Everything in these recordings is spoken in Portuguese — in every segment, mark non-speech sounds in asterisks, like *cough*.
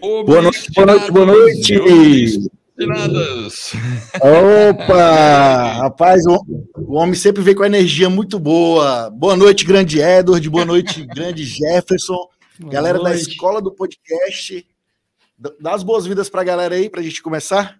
Boa noite, boa noite, boa noite. Obstinadas. Opa! Rapaz, o, o, homem sempre vem com energia muito boa. Boa noite, grande Edward. Boa noite, *laughs* grande Jefferson. Boa galera noite. da escola do podcast. Dá as boas-vindas para a galera aí, para a gente começar.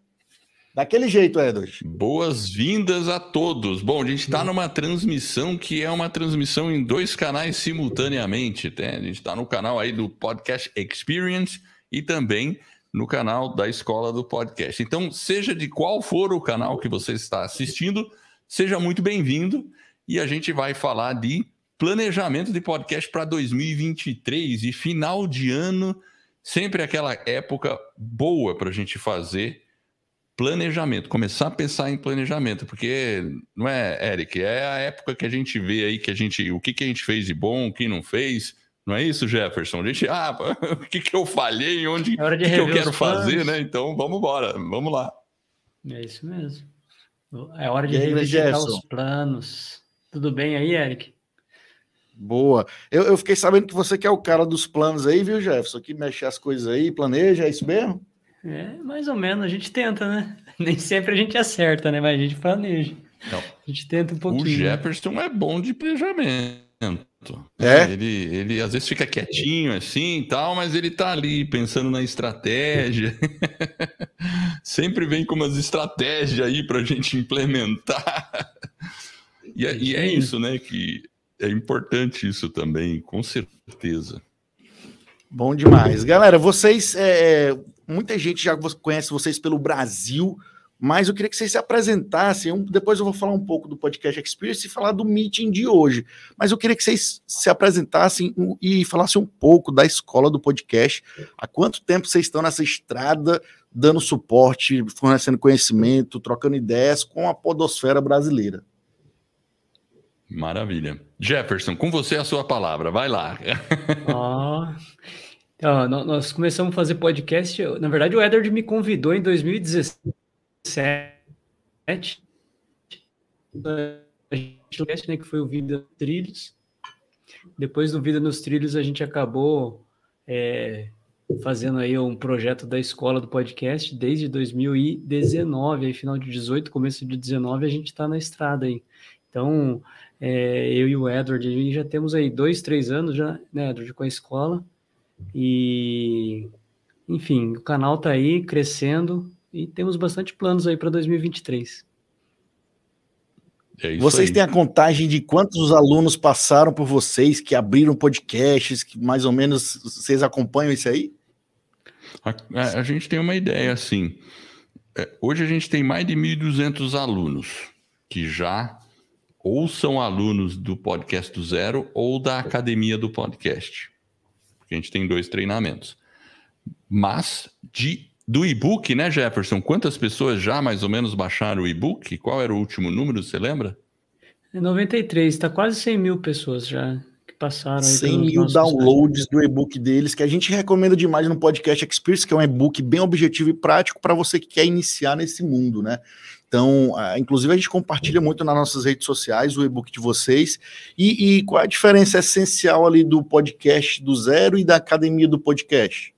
Daquele jeito, Edward. Boas-vindas a todos. Bom, a gente está numa transmissão que é uma transmissão em dois canais simultaneamente. Né? A gente está no canal aí do Podcast Experience e também no canal da Escola do Podcast. Então, seja de qual for o canal que você está assistindo, seja muito bem-vindo e a gente vai falar de planejamento de podcast para 2023 e final de ano, sempre aquela época boa para a gente fazer planejamento, começar a pensar em planejamento, porque não é, Eric, é a época que a gente vê aí que a gente, o que, que a gente fez de bom, o que não fez, não é isso, Jefferson? A gente, ah, *laughs* o que, que eu falhei, onde é que, que eu quero fazer, né? Então, vamos embora, vamos lá. É isso mesmo. É hora de revisitar os planos. Tudo bem aí, Eric? Boa. Eu, eu, fiquei sabendo que você quer é o cara dos planos aí, viu, Jefferson? Que mexe as coisas aí, planeja, é isso mesmo? É, mais ou menos, a gente tenta, né? *laughs* Nem sempre a gente acerta, né? Mas a gente planeja. Não. A gente tenta um pouquinho. O né? Jefferson é bom de planejamento. É? Ele, ele às vezes fica quietinho assim e tal, mas ele tá ali pensando na estratégia. *laughs* Sempre vem com umas estratégias aí para a gente implementar. E, é, e é isso, né? Que é importante isso também, com certeza. Bom demais. Galera, vocês. É, muita gente já conhece vocês pelo Brasil mas eu queria que vocês se apresentassem. Um, depois eu vou falar um pouco do podcast Experience e falar do meeting de hoje. Mas eu queria que vocês se apresentassem e falassem um pouco da escola do podcast. Há quanto tempo vocês estão nessa estrada, dando suporte, fornecendo conhecimento, trocando ideias com a podosfera brasileira? Maravilha. Jefferson, com você a sua palavra. Vai lá. *laughs* Oh. Então, nós começamos a fazer podcast. Na verdade, o Edward me convidou em 2016 sete a gente né, que foi o Vida Trilhos. Depois do Vida nos Trilhos, a gente acabou é, fazendo aí um projeto da escola do podcast desde 2019, aí final de 18, começo de 19, a gente está na estrada aí. Então, é, eu e o Edward, já temos aí dois, três anos já, né, Edward, com a escola. E, enfim, o canal está aí crescendo, e temos bastante planos aí para 2023. É vocês aí. têm a contagem de quantos alunos passaram por vocês, que abriram podcasts, que mais ou menos vocês acompanham isso aí? A, a, a gente tem uma ideia assim. É, hoje a gente tem mais de 1.200 alunos que já ou são alunos do podcast do zero ou da academia do podcast. Porque a gente tem dois treinamentos. Mas de do e-book, né, Jefferson? Quantas pessoas já mais ou menos baixaram o e-book? Qual era o último número, você lembra? É 93, está quase 100 mil pessoas já que passaram. 100 mil downloads do e-book deles, que a gente recomenda demais no Podcast Experience, que é um e-book bem objetivo e prático para você que quer iniciar nesse mundo, né? Então, inclusive, a gente compartilha muito nas nossas redes sociais o e-book de vocês. E, e qual é a diferença essencial ali do podcast do zero e da academia do podcast?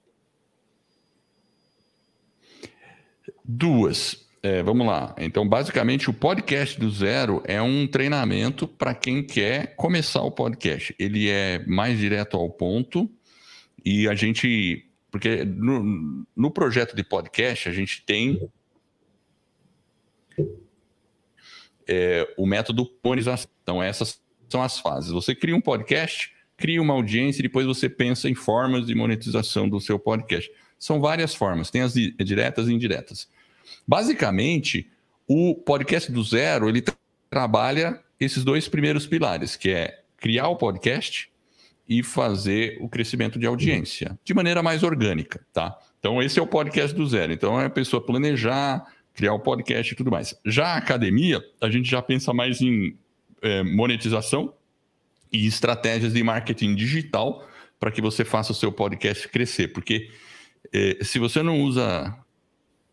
Duas. É, vamos lá. Então, basicamente, o podcast do zero é um treinamento para quem quer começar o podcast. Ele é mais direto ao ponto e a gente. Porque no, no projeto de podcast, a gente tem é, o método ponização. Então, essas são as fases. Você cria um podcast, cria uma audiência e depois você pensa em formas de monetização do seu podcast. São várias formas, tem as diretas e indiretas. Basicamente, o podcast do zero, ele tra trabalha esses dois primeiros pilares, que é criar o podcast e fazer o crescimento de audiência de maneira mais orgânica, tá? Então, esse é o podcast do zero. Então, é a pessoa planejar, criar o podcast e tudo mais. Já a academia, a gente já pensa mais em é, monetização e estratégias de marketing digital para que você faça o seu podcast crescer. Porque se você não usa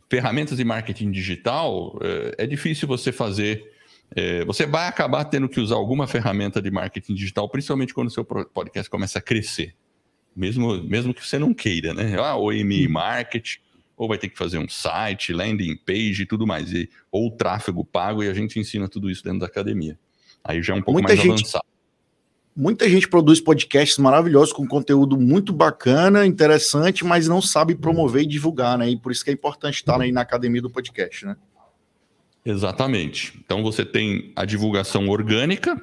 ferramentas de marketing digital, é, é difícil você fazer. É, você vai acabar tendo que usar alguma ferramenta de marketing digital, principalmente quando o seu podcast começa a crescer. mesmo, mesmo que você não queira, né? Ah, ou e market, ou vai ter que fazer um site, landing page e tudo mais, e, ou tráfego pago, e a gente ensina tudo isso dentro da academia. Aí já é um pouco Muita mais gente... avançado. Muita gente produz podcasts maravilhosos com conteúdo muito bacana, interessante, mas não sabe promover e divulgar, né? E por isso que é importante estar aí na academia do podcast, né? Exatamente. Então você tem a divulgação orgânica,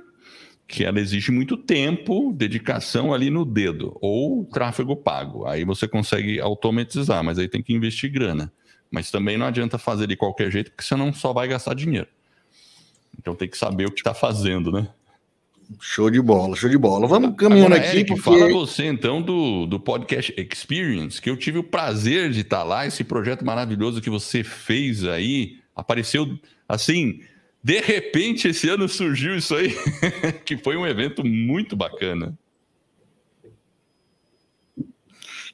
que ela exige muito tempo, dedicação ali no dedo, ou tráfego pago. Aí você consegue automatizar, mas aí tem que investir grana. Mas também não adianta fazer de qualquer jeito, porque senão só vai gastar dinheiro. Então tem que saber o que está fazendo, né? Show de bola, show de bola. Vamos caminhando Agora, aqui. Eric, porque... Fala você então do, do Podcast Experience, que eu tive o prazer de estar lá, esse projeto maravilhoso que você fez aí. Apareceu assim, de repente, esse ano surgiu isso aí, *laughs* que foi um evento muito bacana.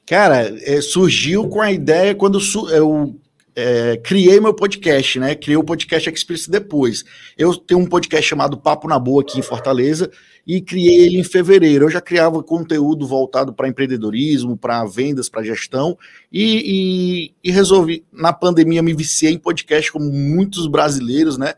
Cara, é, surgiu com a ideia quando eu é, criei meu podcast, né? Criei o podcast Experience depois. Eu tenho um podcast chamado Papo na Boa aqui em Fortaleza e criei ele em fevereiro. Eu já criava conteúdo voltado para empreendedorismo, para vendas, para gestão e, e, e, resolvi, na pandemia, me viciei em podcast como muitos brasileiros, né?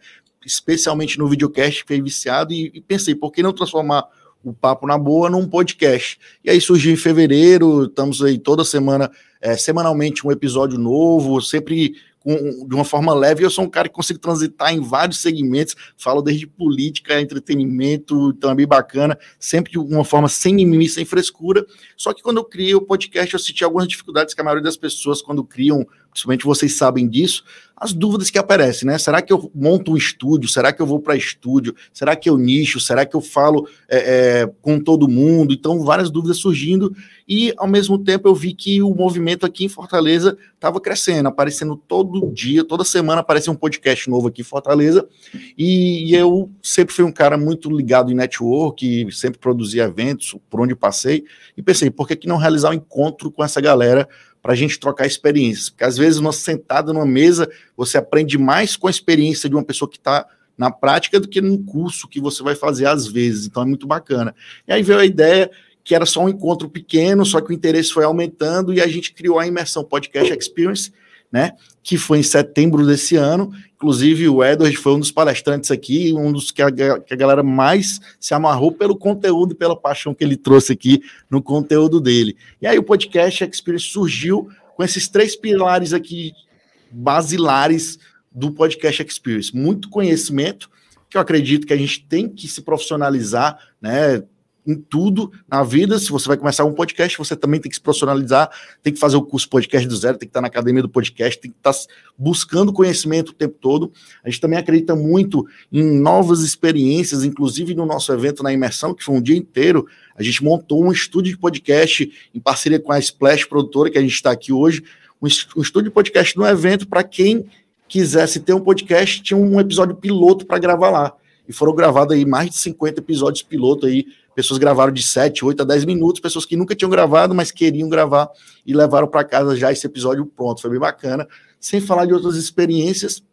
Especialmente no videocast, fiquei viciado e, e pensei, por que não transformar o Papo na Boa num podcast. E aí surgiu em fevereiro, estamos aí toda semana, é, semanalmente um episódio novo, sempre com, de uma forma leve. Eu sou um cara que consigo transitar em vários segmentos, falo desde política, entretenimento, então é bem bacana, sempre de uma forma sem mimimi, sem frescura. Só que quando eu criei o podcast, eu senti algumas dificuldades que a maioria das pessoas, quando criam, principalmente vocês sabem disso, as dúvidas que aparecem, né? Será que eu monto um estúdio? Será que eu vou para estúdio? Será que eu nicho? Será que eu falo é, é, com todo mundo? Então, várias dúvidas surgindo e, ao mesmo tempo, eu vi que o movimento aqui em Fortaleza estava crescendo, aparecendo todo dia, toda semana aparecia um podcast novo aqui em Fortaleza e, e eu sempre fui um cara muito ligado em network, sempre produzia eventos por onde passei e pensei, por que, que não realizar um encontro com essa galera para a gente trocar experiências. Porque às vezes, nós sentado numa mesa, você aprende mais com a experiência de uma pessoa que está na prática do que num curso que você vai fazer às vezes. Então é muito bacana. E aí veio a ideia que era só um encontro pequeno, só que o interesse foi aumentando e a gente criou a imersão Podcast Experience, né? Que foi em setembro desse ano. Inclusive, o Edward foi um dos palestrantes aqui, um dos que a, que a galera mais se amarrou pelo conteúdo e pela paixão que ele trouxe aqui no conteúdo dele. E aí, o podcast Experience surgiu com esses três pilares aqui basilares do podcast Experience: muito conhecimento, que eu acredito que a gente tem que se profissionalizar, né? Em tudo na vida. Se você vai começar um podcast, você também tem que se profissionalizar, tem que fazer o curso podcast do zero, tem que estar na academia do podcast, tem que estar buscando conhecimento o tempo todo. A gente também acredita muito em novas experiências, inclusive no nosso evento na imersão, que foi um dia inteiro. A gente montou um estúdio de podcast em parceria com a Splash Produtora, que a gente está aqui hoje. Um estúdio de podcast no evento para quem quisesse ter um podcast, tinha um episódio piloto para gravar lá. E foram gravados aí mais de 50 episódios piloto aí Pessoas gravaram de 7, 8 a 10 minutos, pessoas que nunca tinham gravado, mas queriam gravar e levaram para casa já esse episódio pronto. Foi bem bacana. Sem falar de outras experiências.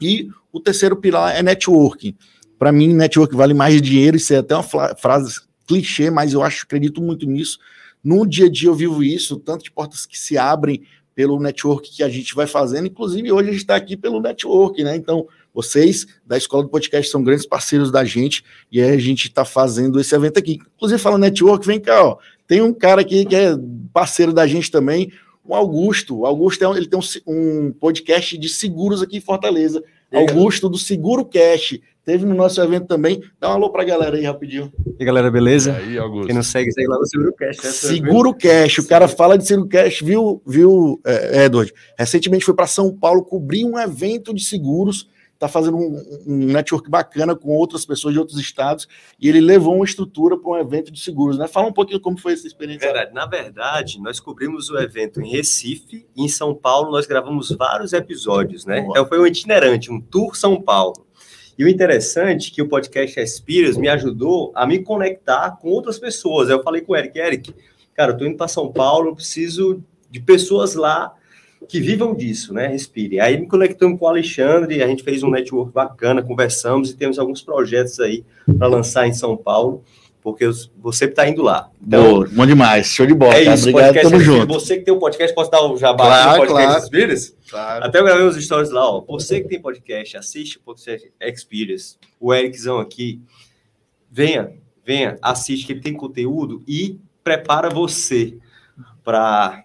E o terceiro pilar é networking. Para mim, network vale mais dinheiro. Isso é até uma frase clichê, mas eu acho, acredito muito nisso. No dia a dia eu vivo isso, tanto de portas que se abrem pelo network que a gente vai fazendo. Inclusive, hoje a gente está aqui pelo network, né? Então, vocês da Escola do Podcast são grandes parceiros da gente e a gente está fazendo esse evento aqui. Inclusive, fala network, vem cá, ó. Tem um cara aqui que é parceiro da gente também, o Augusto. O Augusto é, ele tem um, um podcast de seguros aqui em Fortaleza. Augusto do Seguro Cash. Teve no nosso evento também. Dá um alô pra galera aí rapidinho. E aí, galera, beleza? E aí, Augusto. Quem não segue, segue lá no Seguro Cash. Né? Seguro Cash. O cara fala de Seguro Cash, viu, viu é, Edward? Recentemente foi para São Paulo cobrir um evento de seguros está fazendo um, um, network bacana com outras pessoas de outros estados e ele levou uma estrutura para um evento de seguros, né? Fala um pouquinho como foi essa experiência. Verdade. Na verdade, nós cobrimos o evento em Recife e em São Paulo nós gravamos vários episódios, né? Então foi um itinerante, um tour São Paulo. E o interessante é que o podcast Experience me ajudou a me conectar com outras pessoas. Eu falei com o Eric, Eric, cara, eu tô indo para São Paulo, eu preciso de pessoas lá que vivam disso, né? Respire. Aí me conectamos com o Alexandre, a gente fez um network bacana, conversamos e temos alguns projetos aí para lançar em São Paulo. porque você está indo lá. Então, Boa, bom demais, show de bola. É tá? isso, Obrigado, podcast tamo junto. Você que tem um podcast, posso dar o jabá Claro, do podcast claro. Experience? Claro. Até eu gravei uns stories lá, ó. Você que tem podcast, assiste o podcast Experience. O Ericzão aqui, venha, venha, assiste que ele tem conteúdo e prepara você para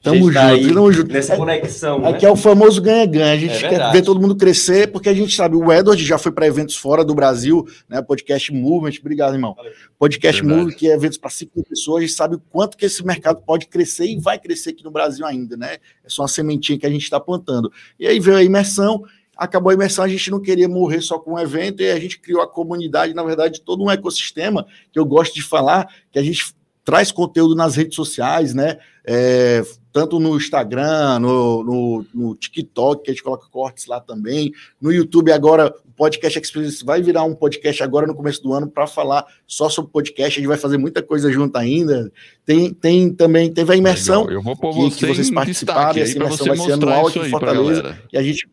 Tamo junto, tamo junto. nessa conexão, né? Aqui é o famoso ganha-ganha. A gente É quer ver todo mundo crescer, porque a gente sabe, o Edward já foi para eventos fora do Brasil, né? Podcast Movement, obrigado, irmão. Podcast Verdade. Movement, que é eventos para cinco mil pessoas, a gente sabe o quanto que esse mercado pode crescer e vai crescer aqui no Brasil ainda, né? É só uma sementinha que a gente está plantando. E aí veio a imersão, acabou a imersão, a gente não queria morrer só com um evento, e a gente criou a comunidade, na verdade, todo um ecossistema que eu gosto de falar, que a gente traz conteúdo nas redes sociais, né? É, tanto no Instagram, no, no, no TikTok, que a gente coloca cortes lá também, no YouTube agora, o Podcast Experience vai virar um podcast agora no começo do ano para falar só sobre podcast, a gente vai fazer muita coisa junto ainda. Tem, tem também, teve a imersão, Legal. Eu vou pôr que- que vocês participaram, e essa imersão vai ser anual aqui em Fortaleza. e a gente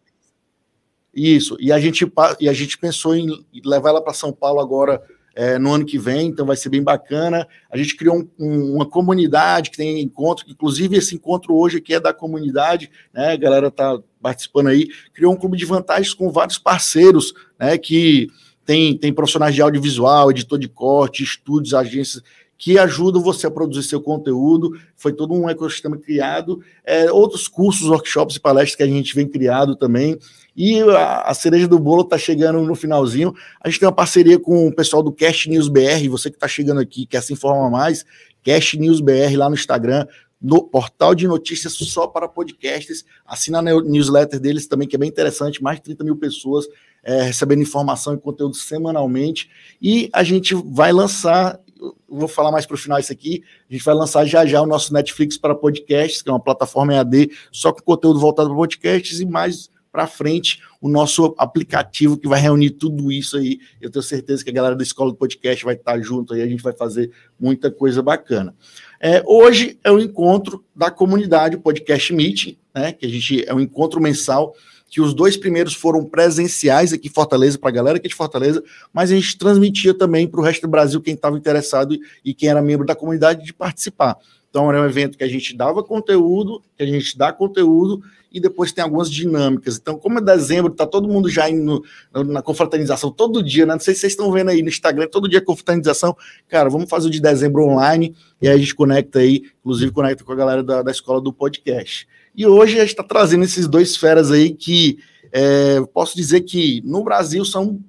isso, e a gente e a gente pensou em levar ela para São Paulo agora é, no ano que vem, então vai ser bem bacana. A gente criou um- um- uma comunidade que tem encontro, inclusive esse encontro hoje aqui é da comunidade, né? A galera tá participando aí, criou um clube de vantagens com vários parceiros, né? Que tem, tem profissionais de audiovisual, editor de corte, estúdios, agências que ajudam você a produzir seu conteúdo. Foi todo um ecossistema criado, é, outros cursos, workshops e palestras que a gente vem criado também. E a, cereja do bolo está chegando no finalzinho. A gente tem uma parceria com o pessoal do Cast News BR. Você que está chegando aqui, quer se informar mais, Cast News BR lá no Instagram, no portal de notícias só para podcasts. Assina a ne- newsletter deles também, que é bem interessante. Mais de 30 mil pessoas é, recebendo informação e conteúdo semanalmente. E a gente vai lançar, vou falar mais para o final isso aqui, a gente vai lançar já já o nosso Netflix para podcasts, que é uma plataforma EAD só com conteúdo voltado para podcasts e mais para frente o nosso aplicativo que vai reunir tudo isso aí. Eu tenho certeza que a galera da Escola do Podcast vai estar junto aí, a gente vai fazer muita coisa bacana. É, hoje é o encontro da comunidade, Podcast Meeting, né? Que a gente é um encontro mensal, que os dois primeiros foram presenciais aqui em Fortaleza, para a galera aqui de Fortaleza, mas a gente transmitia também para o resto do Brasil quem estava interessado e quem era membro da comunidade de participar. Então, era um evento que a gente dava conteúdo, que a gente dá conteúdo, e depois tem algumas dinâmicas. Então, como é dezembro, tá todo mundo já indo na confraternização todo dia, né? Não sei se vocês estão vendo aí no Instagram, todo dia confraternização. Cara, vamos fazer o de dezembro online, e aí a gente conecta aí, inclusive conecta com a galera da, da escola do podcast. E hoje a gente está trazendo esses dois feras aí que é, posso dizer que no Brasil são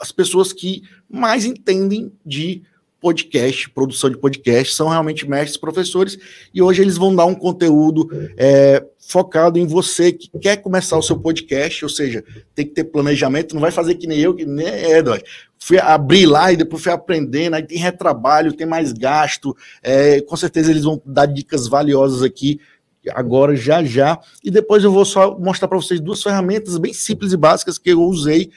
as pessoas que mais entendem de podcast, produção de podcast, são realmente mestres, professores, e hoje eles vão dar um conteúdo é, focado em você que quer começar o seu podcast, ou seja, tem que ter planejamento, não vai fazer que nem eu, que nem é. Fui abrir lá e depois fui aprendendo, aí tem retrabalho, tem mais gasto, é, com certeza eles vão dar dicas valiosas aqui, agora, já, já, e depois eu vou só mostrar para vocês duas ferramentas bem simples e básicas que eu usei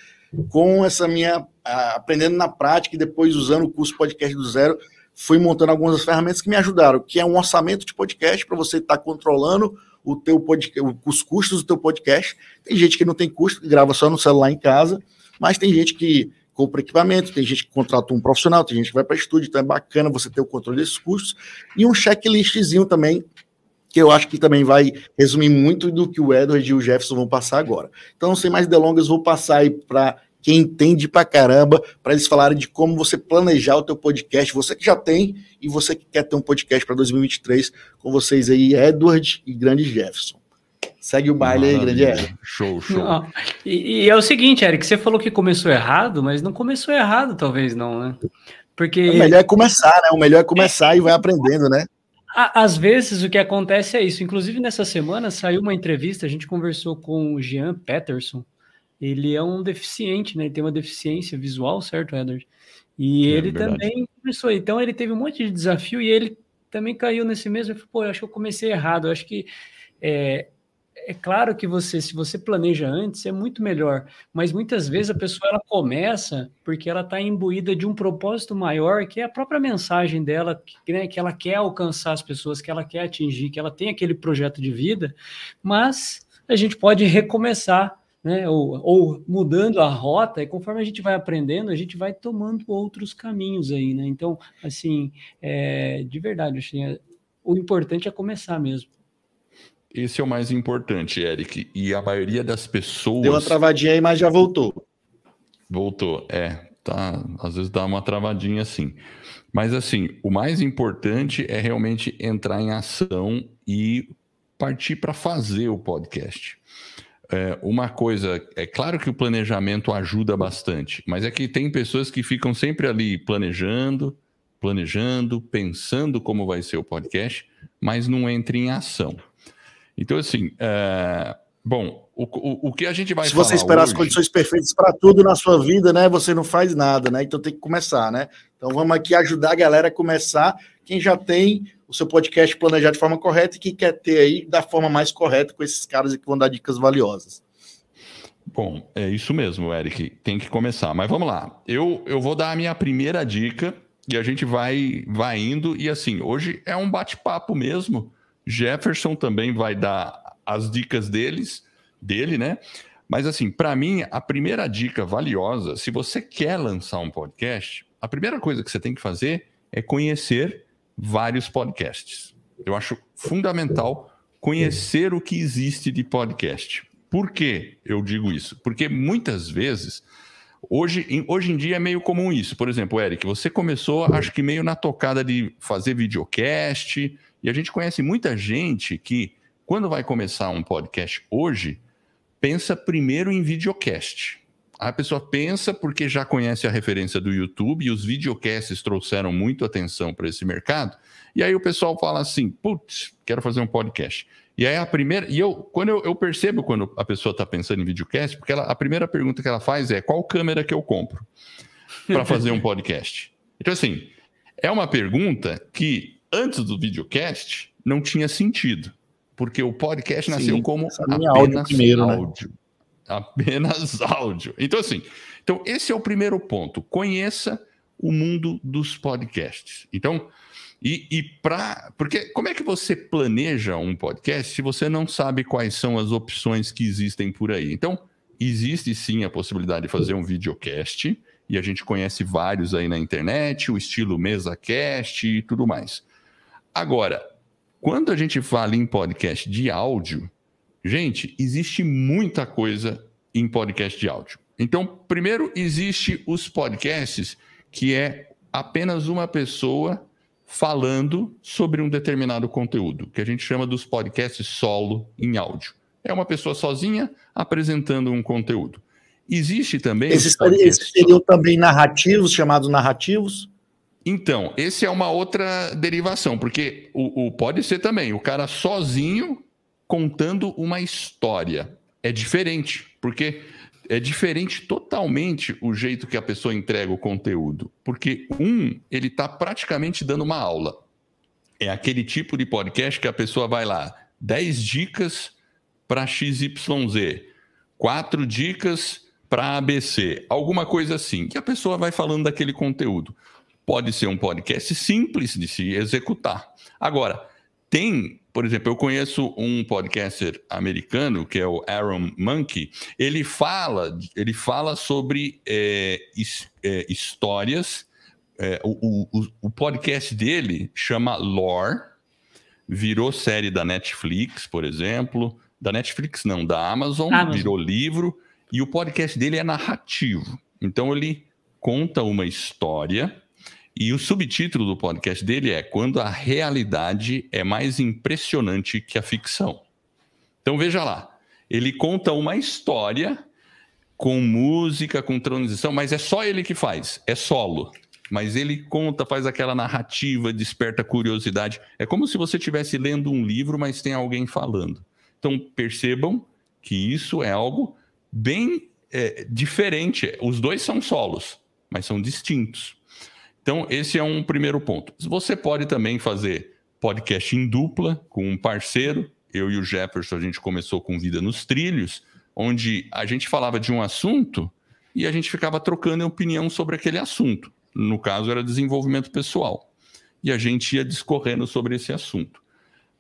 com essa minha aprendendo na prática e depois usando o curso podcast do zero, fui montando algumas ferramentas que me ajudaram, que é um orçamento de podcast para você estar tá controlando o teu podcast, os custos do teu podcast. Tem gente que não tem custo, que grava só no celular em casa, mas tem gente que compra equipamento, tem gente que contrata um profissional, tem gente que vai para estúdio, então é bacana você ter o controle desses custos e um checklistzinho também que eu acho que também vai resumir muito do que o Edward e o Jefferson vão passar agora. Então, sem mais delongas, vou passar aí para quem entende pra caramba, para eles falarem de como você planejar o teu podcast, você que já tem e você que quer ter um podcast para 2023, com vocês aí, Edward e Grande Jefferson. Segue o baile aí, Grande Edward. Show, show. Não, e, e é o seguinte, Eric, você falou que começou errado, mas não começou errado, talvez não, né? Porque O melhor é começar, né? O melhor é começar e vai aprendendo, né? Às vezes o que acontece é isso. Inclusive, nessa semana saiu uma entrevista, a gente conversou com o Jean Peterson. Ele é um deficiente, né? Ele tem uma deficiência visual, certo, Edward? E É ele verdade. também começou. Então, ele teve um monte de desafio e ele também caiu nesse mesmo. Pô, eu acho que eu comecei errado. Eu acho que é, é claro que você, se você planeja antes, é muito melhor. Mas muitas vezes a pessoa ela começa porque ela está imbuída de um propósito maior, que é a própria mensagem dela, que, né, que ela quer alcançar as pessoas, que ela quer atingir, que ela tem aquele projeto de vida, mas a gente pode recomeçar né? Ou, ou mudando a rota, e conforme a gente vai aprendendo, a gente vai tomando outros caminhos aí, né? Então, assim, é, de verdade, assim, o importante é começar mesmo. Esse é o mais importante, Eric. E a maioria das pessoas. Deu uma travadinha aí, mas já voltou. Voltou, é. Tá, às vezes dá uma travadinha assim. Mas assim, o mais importante é realmente entrar em ação e partir para fazer o podcast. É, uma coisa, é claro que o planejamento ajuda bastante, mas é que tem pessoas que ficam sempre ali planejando, planejando, pensando como vai ser o podcast, mas não entram em ação. Então, assim, é, bom, o, o, o, que a gente vai Se você esperar hoje... as condições perfeitas para tudo na sua vida, né, você não faz nada, né? Então tem que começar, né? Então vamos aqui ajudar a galera a começar. Quem já tem o seu podcast planejado de forma correta e que quer ter aí da forma mais correta com esses caras que vão dar dicas valiosas. Bom, é isso mesmo, Eric. Tem que começar. Mas vamos lá. Eu, eu vou dar a minha primeira dica e a gente vai, vai indo. E assim, hoje é um bate-papo mesmo. Jefferson também vai dar as dicas deles, dele, né? Mas assim, para mim, a primeira dica valiosa, se você quer lançar um podcast, a primeira coisa que você tem que fazer é conhecer vários podcasts. Eu acho fundamental conhecer o que existe de podcast. Por que eu digo isso? Porque muitas vezes, hoje, hoje em dia é meio comum isso. Por exemplo, Eric, você começou, acho que meio na tocada de fazer videocast, e a gente conhece muita gente que, quando vai começar um podcast hoje, pensa primeiro em videocast. A pessoa pensa porque já conhece a referência do YouTube e os videocasts trouxeram muito atenção para esse mercado. E aí o pessoal fala assim: putz, quero fazer um podcast. E aí a primeira. E eu, quando eu, eu percebo quando a pessoa está pensando em videocast, porque ela, a primeira pergunta que ela faz é: qual câmera que eu compro para fazer um *laughs* podcast? Então, assim, é uma pergunta que antes do videocast não tinha sentido. Porque o podcast nasceu Sim, como apenas áudio. Primeiro, áudio. Né? apenas *laughs* áudio. Então, assim, então esse é o primeiro ponto. Conheça o mundo dos podcasts. Então, e, e para. Porque como é que você planeja um podcast se você não sabe quais são as opções que existem por aí? Então, existe sim a possibilidade de fazer um videocast, e a gente conhece vários aí na internet, o estilo MesaCast e tudo mais. Agora, quando a gente fala em podcast de áudio, Gente, existe muita coisa em podcast de áudio. Então, primeiro, existe os podcasts que é apenas uma pessoa falando sobre um determinado conteúdo, que a gente chama dos podcasts solo em áudio. É uma pessoa sozinha apresentando um conteúdo. Existe também. Esses, esses seriam também narrativos, chamados narrativos? Então, esse é uma outra derivação, porque o, o, pode ser também o cara sozinho contando uma história. É diferente, porque é diferente totalmente o jeito que a pessoa entrega o conteúdo. Porque um, ele está praticamente dando uma aula. É aquele tipo de podcast que a pessoa vai lá, 10 dicas para XYZ, quatro dicas para ABC, alguma coisa assim, que a pessoa vai falando daquele conteúdo. Pode ser um podcast simples de se executar. Agora, tem por exemplo, eu conheço um podcaster americano que é o Aaron Monkey. Ele fala, ele fala sobre é, é, histórias. É, o, o, o, podcast dele chama Lore, virou série da Netflix, por exemplo. Da Netflix, não, da Amazon, Amazon, virou livro. E o podcast dele é narrativo. Então ele conta uma história e o subtítulo do podcast dele é Quando a realidade é mais impressionante que a ficção. Então veja lá, ele conta uma história com música, com transição, mas é só ele que faz, é solo. Mas ele conta, faz aquela narrativa, desperta curiosidade. É como se você estivesse lendo um livro, mas tem alguém falando. Então percebam que isso é algo bem é, diferente. Os dois são solos, mas são distintos. Então, esse é um primeiro ponto. Você pode também fazer podcast em dupla com um parceiro. Eu e o Jefferson, a gente começou com Vida nos Trilhos, onde a gente falava de um assunto e a gente ficava trocando opinião sobre aquele assunto. No caso, era desenvolvimento pessoal. E a gente ia discorrendo sobre esse assunto.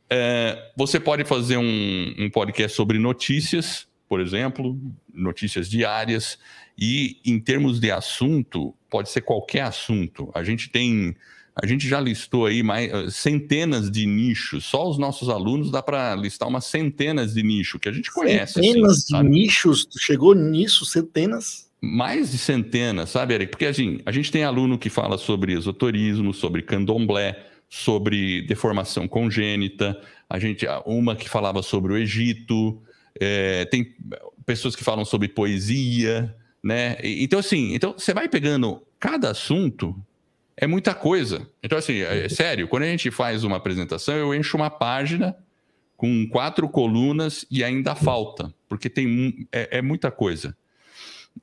É, você pode fazer um, um podcast sobre notícias, por exemplo, notícias diárias. E em termos de assunto, pode ser qualquer assunto. A gente tem a gente já listou aí mais, eh, centenas de nichos. Só os nossos alunos dá para listar umas centenas de nichos que a gente conhece. Assim, centenas assim, de sabe? nichos? Chegou nisso, centenas? Mais de centenas, sabe, Eric? Porque assim, a gente tem aluno que fala sobre esoterismo, sobre candomblé, sobre deformação congênita, a gente, uma que falava sobre o Egito, é, tem pessoas que falam sobre poesia, né? Então, assim, então você vai pegando cada assunto é muita coisa. Então, assim, é, é, sério, quando a gente faz uma apresentação, eu encho uma página com quatro colunas e ainda falta, porque tem é, é muita coisa.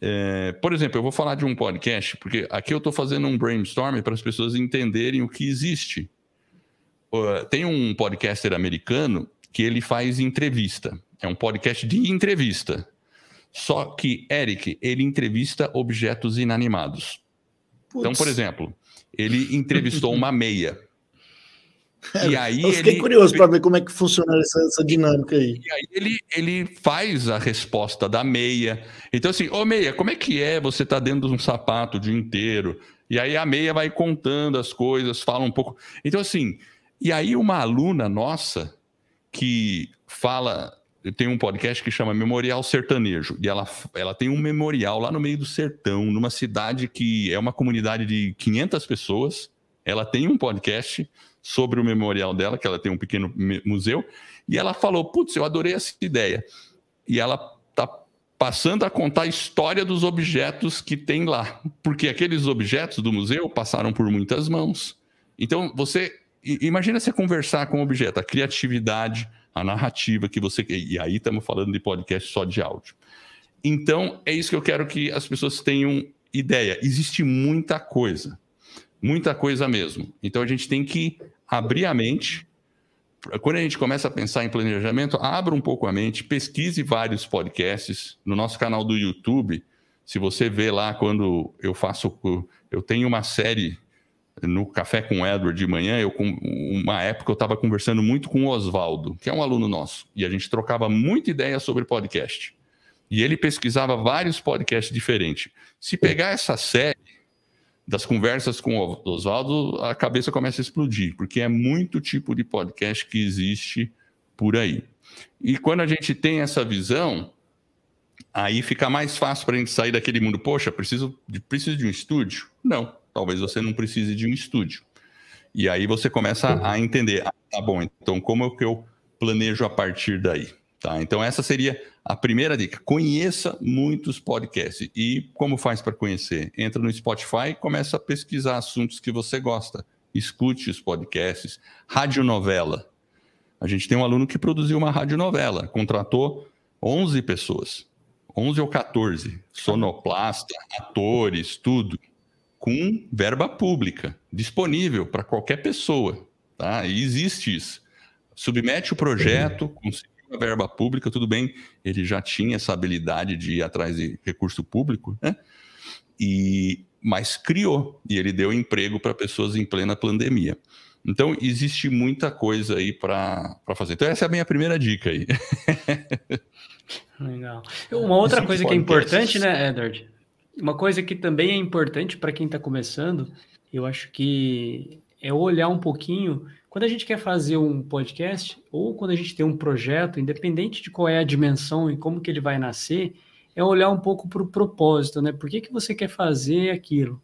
É, por exemplo, eu vou falar de um podcast, porque aqui eu estou fazendo um brainstorm para as pessoas entenderem o que existe. Uh, tem um podcaster americano que ele faz entrevista. É um podcast de entrevista. Só que, Eric, ele entrevista objetos inanimados. Então, por exemplo, ele entrevistou uma meia. *laughs* E aí eu fiquei ele... curioso para ver como é que funciona essa, essa, dinâmica aí. E aí ele, ele faz a resposta da meia. Então, assim, ô meia, como é que é você tá dentro de um sapato o dia inteiro? E aí a meia vai contando as coisas, fala um pouco. Então, assim, e aí uma aluna nossa que fala tem um podcast que chama Memorial Sertanejo, e ela, ela tem um memorial lá no meio do sertão, numa cidade que é uma comunidade de 500 pessoas. Ela tem um podcast sobre o memorial dela, que ela tem um pequeno museu, e ela falou: Putz, eu adorei essa ideia. E ela está passando a contar a história dos objetos que tem lá, porque aqueles objetos do museu passaram por muitas mãos. Então, você imagina você conversar com o objeto, a criatividade a narrativa que você quer. E aí estamos falando de podcast só de áudio. Então, é isso que eu quero que as pessoas tenham ideia. Existe muita coisa, muita coisa mesmo. Então, a gente tem que abrir a mente. Quando a gente começa a pensar em planejamento, abra um pouco a mente, pesquise vários podcasts no nosso canal do YouTube. Se você vê lá quando eu faço, eu tenho uma série no Café com Edward de manhã, eu uma época eu estava conversando muito com o Oswaldo, que é um aluno nosso, e a gente trocava muita ideia sobre podcast. E ele pesquisava vários podcasts diferentes. Se pegar essa série das conversas com o Oswaldo, a cabeça começa a explodir, porque é muito tipo de podcast que existe por aí. E quando a gente tem essa visão, aí fica mais fácil para a gente sair daquele mundo. Poxa, preciso de, preciso de um estúdio? Não talvez você não precise de um estúdio. E aí você começa a entender, ah, tá bom, então como é que eu planejo a partir daí? Tá? Então essa seria a primeira dica. Conheça muitos podcasts. E como faz para conhecer? Entra no Spotify e começa a pesquisar assuntos que você gosta. Escute os podcasts. Radionovela. A gente tem um aluno que produziu uma radionovela, contratou 11 pessoas. 11 ou 14. Sonoplasta, atores, tudo com verba pública, disponível para qualquer pessoa. Tá? E existe isso. Submete o projeto, conseguiu a verba pública, tudo bem, ele já tinha essa habilidade de ir atrás de recurso público, né? E, mas criou, e ele deu emprego para pessoas em plena pandemia. Então, existe muita coisa aí para fazer. Então, essa é a minha primeira dica aí. *laughs* Legal. Uma outra coisa que é importante, né, Edward? Uma coisa que também é importante para quem está começando, eu acho que é olhar um pouquinho. Quando a gente quer fazer um podcast, ou quando a gente tem um projeto, independente de qual é a dimensão e como que ele vai nascer, é olhar um pouco para o propósito, né? Por que, que você quer fazer aquilo?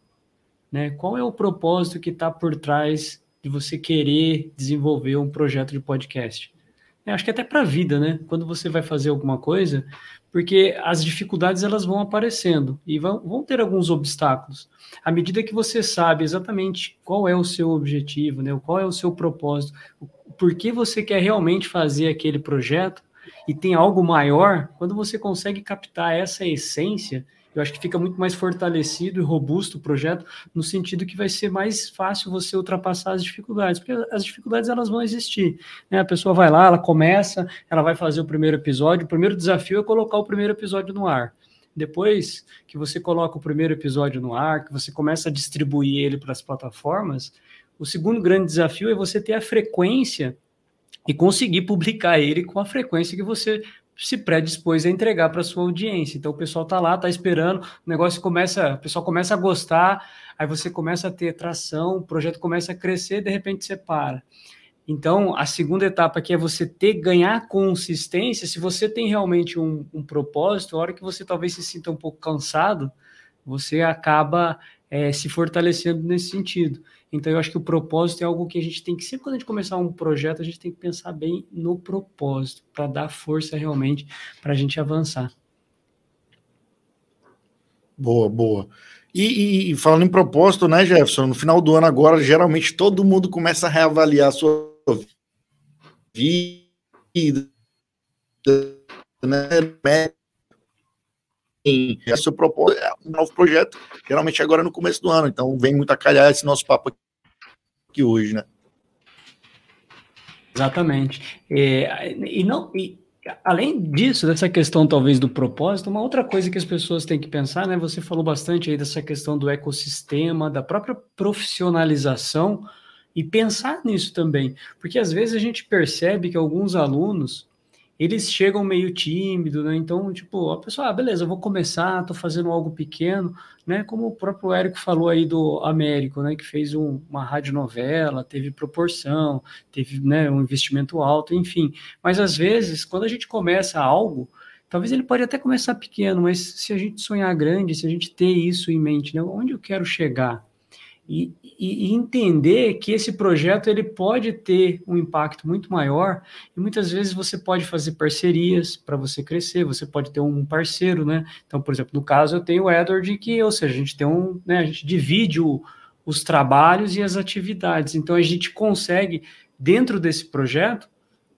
Né? Qual é o propósito que está por trás de você querer desenvolver um projeto de podcast? Eu acho que até para a vida, né? Quando você vai fazer alguma coisa, porque as dificuldades elas vão aparecendo e vão, vão ter alguns obstáculos. À medida que você sabe exatamente qual é o seu objetivo, né, qual é o seu propósito, por que você quer realmente fazer aquele projeto e tem algo maior, quando você consegue captar essa essência, eu acho que fica muito mais fortalecido e robusto o projeto, no sentido que vai ser mais fácil você ultrapassar as dificuldades, porque as dificuldades elas vão existir. Né? A pessoa vai lá, ela começa, ela vai fazer o primeiro episódio, o primeiro desafio é colocar o primeiro episódio no ar. Depois que você coloca o primeiro episódio no ar, que você começa a distribuir ele para as plataformas, o segundo grande desafio é você ter a frequência e conseguir publicar ele com a frequência que você se predispôs a entregar para sua audiência. Então o pessoal está lá, está esperando, o negócio começa, o pessoal começa a gostar, aí você começa a ter tração, o projeto começa a crescer, de repente você para. Então, a segunda etapa aqui é você ter, ganhar consistência. Se você tem realmente um, um propósito, a hora que você talvez se sinta um pouco cansado, você acaba é, se fortalecendo nesse sentido. Então, eu acho que o propósito é algo que a gente tem que, sempre quando a gente começar um projeto, a gente tem que pensar bem no propósito, para dar força realmente para a gente avançar. Boa, boa. E, e, falando em propósito, né, Jefferson? No final do ano agora, geralmente todo mundo começa a reavaliar a sua vida, né? Seu propósito é um novo projeto, geralmente agora no começo do ano. Então vem muito a calhar esse nosso papo aqui hoje, né? Exatamente. É, e não, e, além disso, dessa questão talvez do propósito, uma outra coisa que as pessoas têm que pensar, né? Você falou bastante aí dessa questão do ecossistema, da própria profissionalização e pensar nisso também, porque às vezes a gente percebe que alguns alunos eles chegam meio tímido, né? Então, tipo, a pessoa, ah, beleza, eu vou começar, tô fazendo algo pequeno, né? Como o próprio Érico falou aí do Américo, né? Que fez um, uma radionovela, teve proporção, teve né, um investimento alto, enfim. Mas às vezes, quando a gente começa algo, talvez ele pode até começar pequeno, mas se a gente sonhar grande, se a gente ter isso em mente, né? Onde eu quero chegar? E, e, entender que esse projeto ele pode ter um impacto muito maior e muitas vezes você pode fazer parcerias para você crescer, você pode ter um parceiro, né? Então, por exemplo, no caso eu tenho o Edward que, ou seja, a gente tem um, né, a gente divide o, os trabalhos e as atividades. Então a gente consegue dentro desse projeto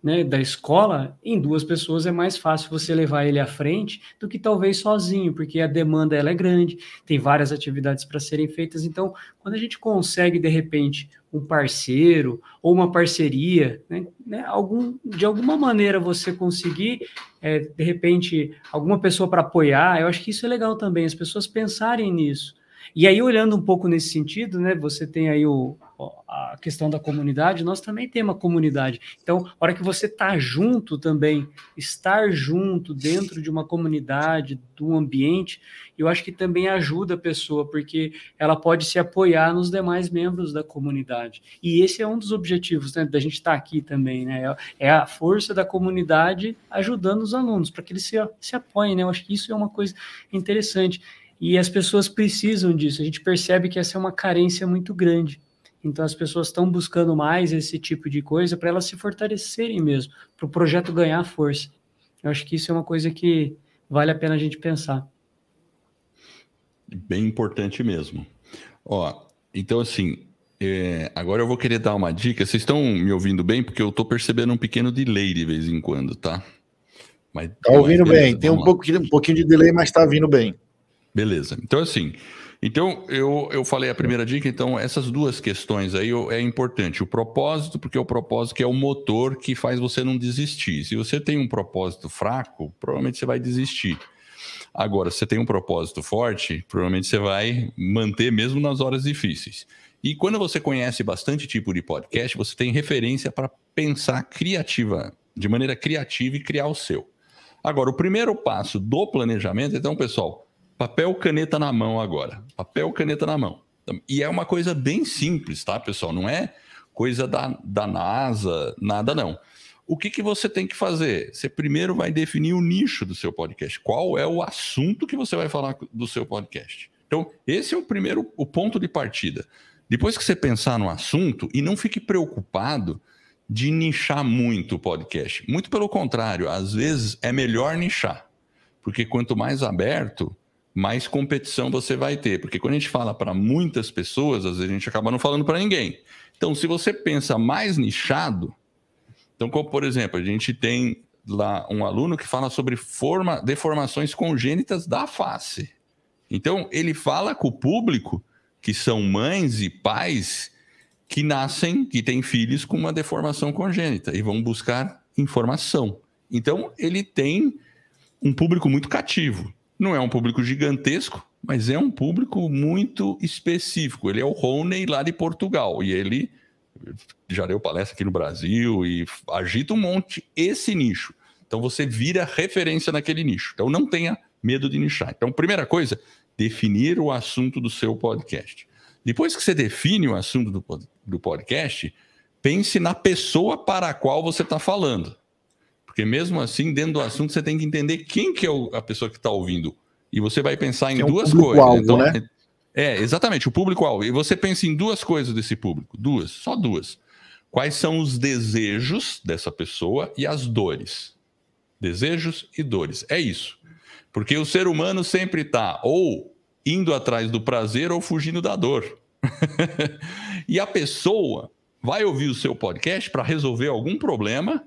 né, da escola, em duas pessoas é mais fácil você levar ele à frente do que talvez sozinho, porque a demanda ela é grande, tem várias atividades para serem feitas. Então, quando a gente consegue de repente um parceiro ou uma parceria, né, né, algum, de alguma maneira você conseguir é, de repente alguma pessoa para apoiar, eu acho que isso é legal também, as pessoas pensarem nisso. E aí, olhando um pouco nesse sentido, né, você tem aí o, a questão da comunidade, nós também temos uma comunidade. Então, a hora que você está junto também, estar junto dentro de uma comunidade, do ambiente, eu acho que também ajuda a pessoa, porque ela pode se apoiar nos demais membros da comunidade. E esse é um dos objetivos né, da gente estar tá aqui também, né? É a força da comunidade ajudando os alunos, para que eles se, se apoiem, né? Eu acho que isso é uma coisa interessante. E as pessoas precisam disso. A gente percebe que essa é uma carência muito grande. Então as pessoas estão buscando mais esse tipo de coisa para elas se fortalecerem mesmo, para o projeto ganhar força. Eu acho que isso é uma coisa que vale a pena a gente pensar. Bem importante mesmo. Ó, então assim, é, agora eu vou querer dar uma dica. Vocês estão me ouvindo bem? Porque eu estou percebendo um pequeno delay de vez em quando, tá? Mas, tá ouvindo beleza, bem. Tem um pouquinho, um pouquinho de delay, mas está vindo bem. Beleza. Então, assim, então eu, eu falei a primeira dica, então essas duas questões aí é importante. O propósito, porque é o propósito que é o motor que faz você não desistir. Se você tem um propósito fraco, provavelmente você vai desistir. Agora, se você tem um propósito forte, provavelmente você vai manter mesmo nas horas difíceis. E quando você conhece bastante tipo de podcast, você tem referência para pensar criativa, de maneira criativa e criar o seu. Agora, o primeiro passo do planejamento, então, pessoal, Papel, caneta na mão agora. Papel, caneta na mão. E é uma coisa bem simples, tá, pessoal? Não é coisa da, da NASA, nada não. O que, que você tem que fazer? Você primeiro vai definir o nicho do seu podcast. Qual é o assunto que você vai falar do seu podcast? Então, esse é o primeiro o ponto de partida. Depois que você pensar no assunto, e não fique preocupado de nichar muito o podcast. Muito pelo contrário, às vezes é melhor nichar. Porque quanto mais aberto, mais competição você vai ter. Porque quando a gente fala para muitas pessoas, às vezes a gente acaba não falando para ninguém. Então, se você pensa mais nichado, então, como por exemplo, a gente tem lá um aluno que fala sobre forma, deformações congênitas da face. Então, ele fala com o público que são mães e pais que nascem, que têm filhos com uma deformação congênita e vão buscar informação. Então, ele tem um público muito cativo. Não é um público gigantesco, mas é um público muito específico. Ele é o Rony lá de Portugal e ele já deu palestra aqui no Brasil e agita um monte esse nicho. Então você vira referência naquele nicho. Então não tenha medo de nichar. Então, primeira coisa, definir o assunto do seu podcast. Depois que você define o assunto do, do podcast, pense na pessoa para a qual você está falando. Porque mesmo assim, dentro do assunto, você tem que entender quem que é a pessoa que está ouvindo. E você vai pensar em é um duas coisas. Alvo, então, né? É, exatamente, o público-alvo. E você pensa em duas coisas desse público. Duas, só duas. Quais são os desejos dessa pessoa e as dores? Desejos e dores. É isso. Porque o ser humano sempre está ou indo atrás do prazer ou fugindo da dor. *laughs* e a pessoa vai ouvir o seu podcast para resolver algum problema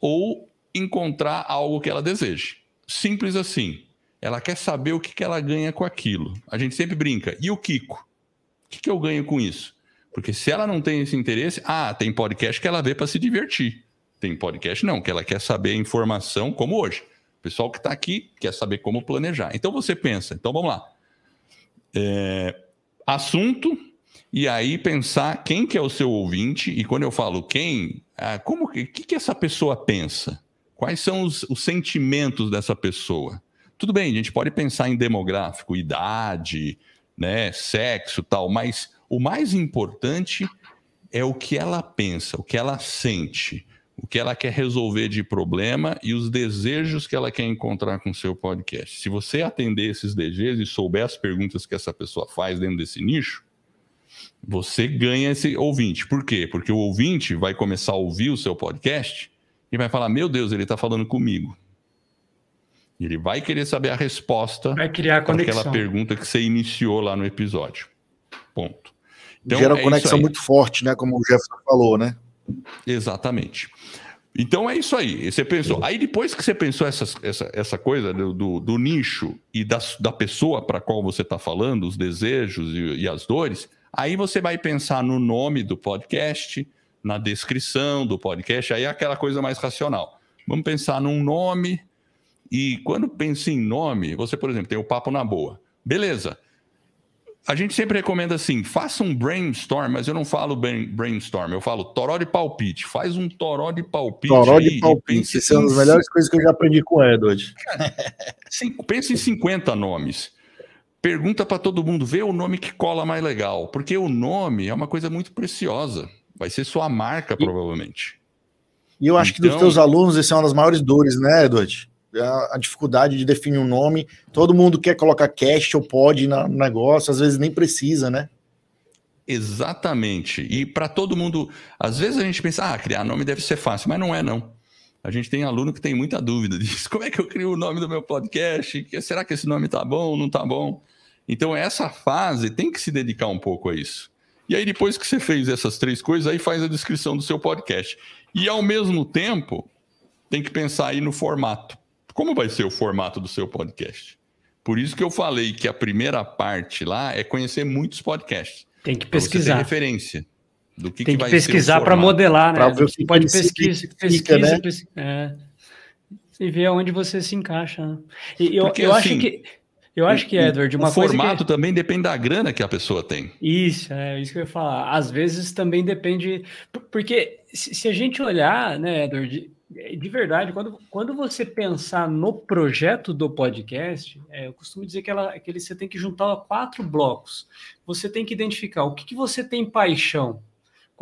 ou encontrar algo que ela deseje. Simples assim. Ela quer saber o que, que ela ganha com aquilo. A gente sempre brinca. E o Kiko? O que, que eu ganho com isso? Porque se ela não tem esse interesse, ah, tem podcast que ela vê para se divertir. Tem podcast não, que ela quer saber a informação como hoje. O pessoal que está aqui quer saber como planejar. Então você pensa, então vamos lá. É, assunto, e aí pensar quem que é o seu ouvinte, e quando eu falo quem, ah, como que, que essa pessoa pensa? Quais são os, os sentimentos dessa pessoa? Tudo bem, a gente pode pensar em demográfico, idade, né, sexo, tal, mas o mais importante é o que ela pensa, o que ela sente, o que ela quer resolver de problema e os desejos que ela quer encontrar com o seu podcast. Se você atender esses desejos e souber as perguntas que essa pessoa faz dentro desse nicho, você ganha esse ouvinte. Por quê? Porque o ouvinte vai começar a ouvir o seu podcast e vai falar: Meu Deus, ele está falando comigo. Ele vai querer saber a resposta vai criar para aquela pergunta que você iniciou lá no episódio. Ponto. Então, Gera uma é conexão muito forte, né? Como o Jefferson falou, né? Exatamente. Então é isso aí. Você pensou. Aí depois que você pensou essa, essa, essa coisa do, do, do nicho e da, da pessoa para qual você está falando, os desejos e, e as dores, aí você vai pensar no nome do podcast, na descrição do podcast, aí é aquela coisa mais racional. Vamos pensar num nome, e quando pensa em nome, você, por exemplo, tem o Papo na Boa. Beleza. A gente sempre recomenda assim, faça um brainstorm, mas eu não falo brainstorm, eu falo toró de palpite. Faz um toró de palpite. Toró de palpite, isso é uma das melhores coisas que eu já aprendi com o Edward. *laughs* Pensa em 50 nomes. Pergunta para todo mundo, vê o nome que cola mais legal, porque o nome é uma coisa muito preciosa. Vai ser sua marca, e, provavelmente. E eu acho então, que dos então teus alunos, essa é uma das maiores dores, né, Edward? a, a, dificuldade de definir um nome. Todo mundo quer colocar cast ou pod no negócio, às vezes nem precisa, né? Exatamente. E para todo mundo, às vezes a gente pensa, ah, criar nome deve ser fácil, mas não é não. A gente tem aluno que tem muita dúvida disso. *laughs* Como é que eu crio o nome do meu podcast? Será que esse nome tá bom ou não tá bom? Então essa fase tem que se dedicar um pouco a isso. E aí depois que você fez essas três coisas, aí faz a descrição do seu podcast. E ao mesmo tempo, tem que pensar aí no formato. Como vai ser o formato do seu podcast? Por isso que eu falei que a primeira parte lá é conhecer muitos podcasts. Tem que pesquisar. referência do que, Tem que, que pesquisar para modelar, né? Pra ver que pode pesquisa, pesquisa, né? pesquisa é, e ver onde você se encaixa. Né? E eu, Porque, eu assim, acho que eu acho que, Edward, uma o coisa. O formato que... também depende da grana que a pessoa tem. Isso, é isso que eu ia falar. Às vezes também depende. Porque se a gente olhar, né, Edward, de verdade, quando, quando você pensar no projeto do podcast, é, eu costumo dizer que, ela, que ele, você tem que juntar quatro blocos. Você tem que identificar o que, que você tem paixão,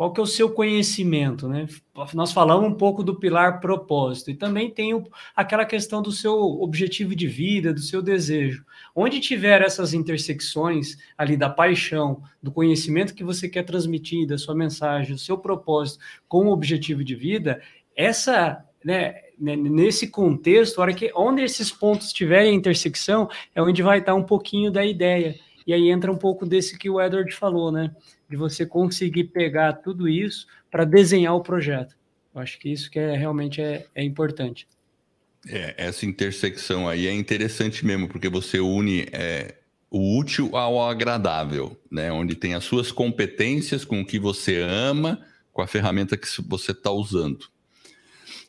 qual que é o seu conhecimento, né? Nós falamos um pouco do pilar propósito e também tem o, aquela questão do seu objetivo de vida, do seu desejo. Onde tiver essas intersecções ali da paixão, do conhecimento que você quer transmitir, da sua mensagem, do seu propósito com o objetivo de vida, essa, né, nesse contexto, hora que onde esses pontos tiverem intersecção, é onde vai estar um pouquinho da ideia. E aí entra um pouco desse que o Edward falou, né? De você conseguir pegar tudo isso para desenhar o projeto. Eu acho que isso que é realmente é, é importante. É, essa intersecção aí é interessante mesmo, porque você une é, o útil ao agradável, né? Onde tem as suas competências com o que você ama, com a ferramenta que você está usando.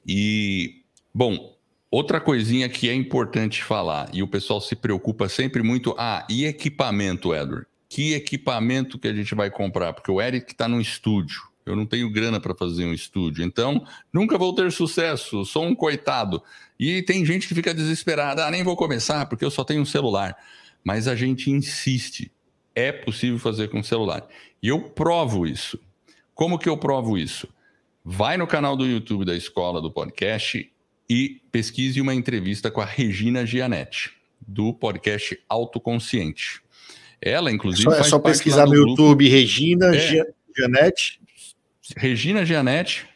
E, bom, outra coisinha que é importante falar, e o pessoal se preocupa sempre muito, ah, e equipamento, Edward? Que equipamento que a gente vai comprar? Porque o Eric está no estúdio, Eu não tenho grana para fazer um estúdio, então nunca vou ter sucesso, sou um coitado. E tem gente que fica desesperada, ah, nem vou começar porque eu só tenho um celular. Mas a gente insiste, é possível fazer com celular. E eu provo isso. Como que eu provo isso? Vai no canal do YouTube da Escola do Podcast e pesquise uma entrevista com a Regina Gianetti, do podcast Autoconsciente. Ela, inclusive. É só, é só pesquisar no YouTube Regina é, Gianetti. Regina Gianetti,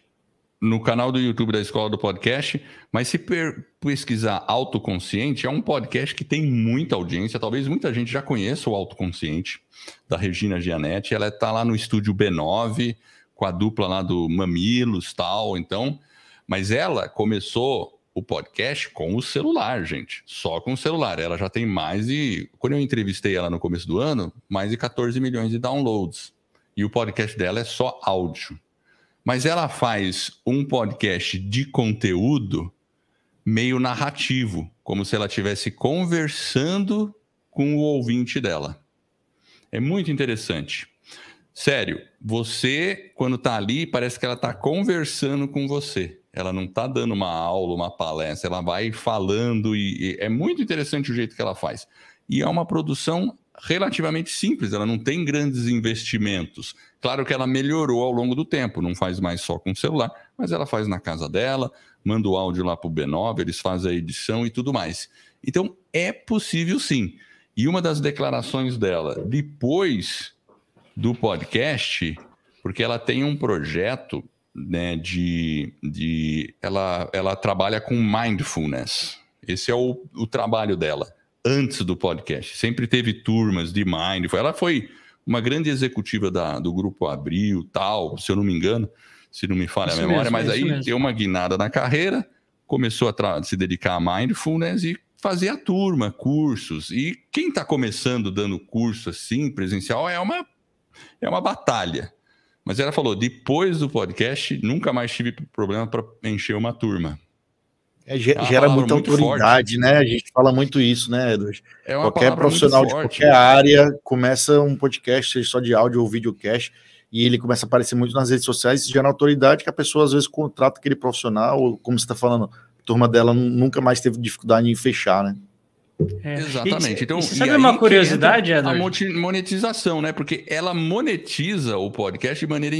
no canal do YouTube da Escola do Podcast, mas se pesquisar Autoconsciente, é um podcast que tem muita audiência, talvez muita gente já conheça o Autoconsciente, da Regina Gianetti, ela está lá no estúdio B9, com a dupla lá do Mamilos tal, então, mas ela começou o podcast com o celular, gente, só com o celular, ela já tem mais de, quando eu entrevistei ela no começo do ano, mais de 14 milhões de downloads, e o podcast dela é só áudio, mas ela faz um podcast de conteúdo meio narrativo, como se ela estivesse conversando com o ouvinte dela. É muito interessante. Sério, você, quando está ali, parece que ela está conversando com você. Ela não está dando uma aula, uma palestra, ela vai falando e, e é muito interessante o jeito que ela faz. E é uma produção relativamente simples, ela não tem grandes investimentos. Claro que ela melhorou ao longo do tempo, não faz mais só com o celular, mas ela faz na casa dela, manda o áudio lá para o B9, eles fazem a edição e tudo mais. Então, é possível sim. E uma das declarações dela, depois do podcast, porque ela tem um projeto né, de, de ela, ela trabalha com mindfulness. Esse é o, o trabalho dela antes do podcast. Sempre teve turmas de Mind. Ela foi uma grande executiva da, do Grupo Abril, tal, se eu não me engano, se não me falha isso a memória, mesmo, mas aí mesmo. deu uma guinada na carreira, começou a se dedicar a Mindfulness e fazer a turma, cursos. E quem está começando dando curso assim, presencial, é uma, é uma batalha. Mas ela falou, depois do podcast, nunca mais tive problema para encher uma turma. É, gera muita autoridade, forte. né? A gente fala muito isso, né, Edward? É qualquer profissional de qualquer área começa um podcast, seja só de áudio ou videocast, e ele começa a aparecer muito nas redes sociais, gera autoridade que a pessoa às vezes contrata aquele profissional, ou como você está falando, a turma dela nunca mais teve dificuldade em fechar, né? É. Exatamente. Então, sabe uma curiosidade, Edward? A monetização, né? Porque ela monetiza o podcast de maneira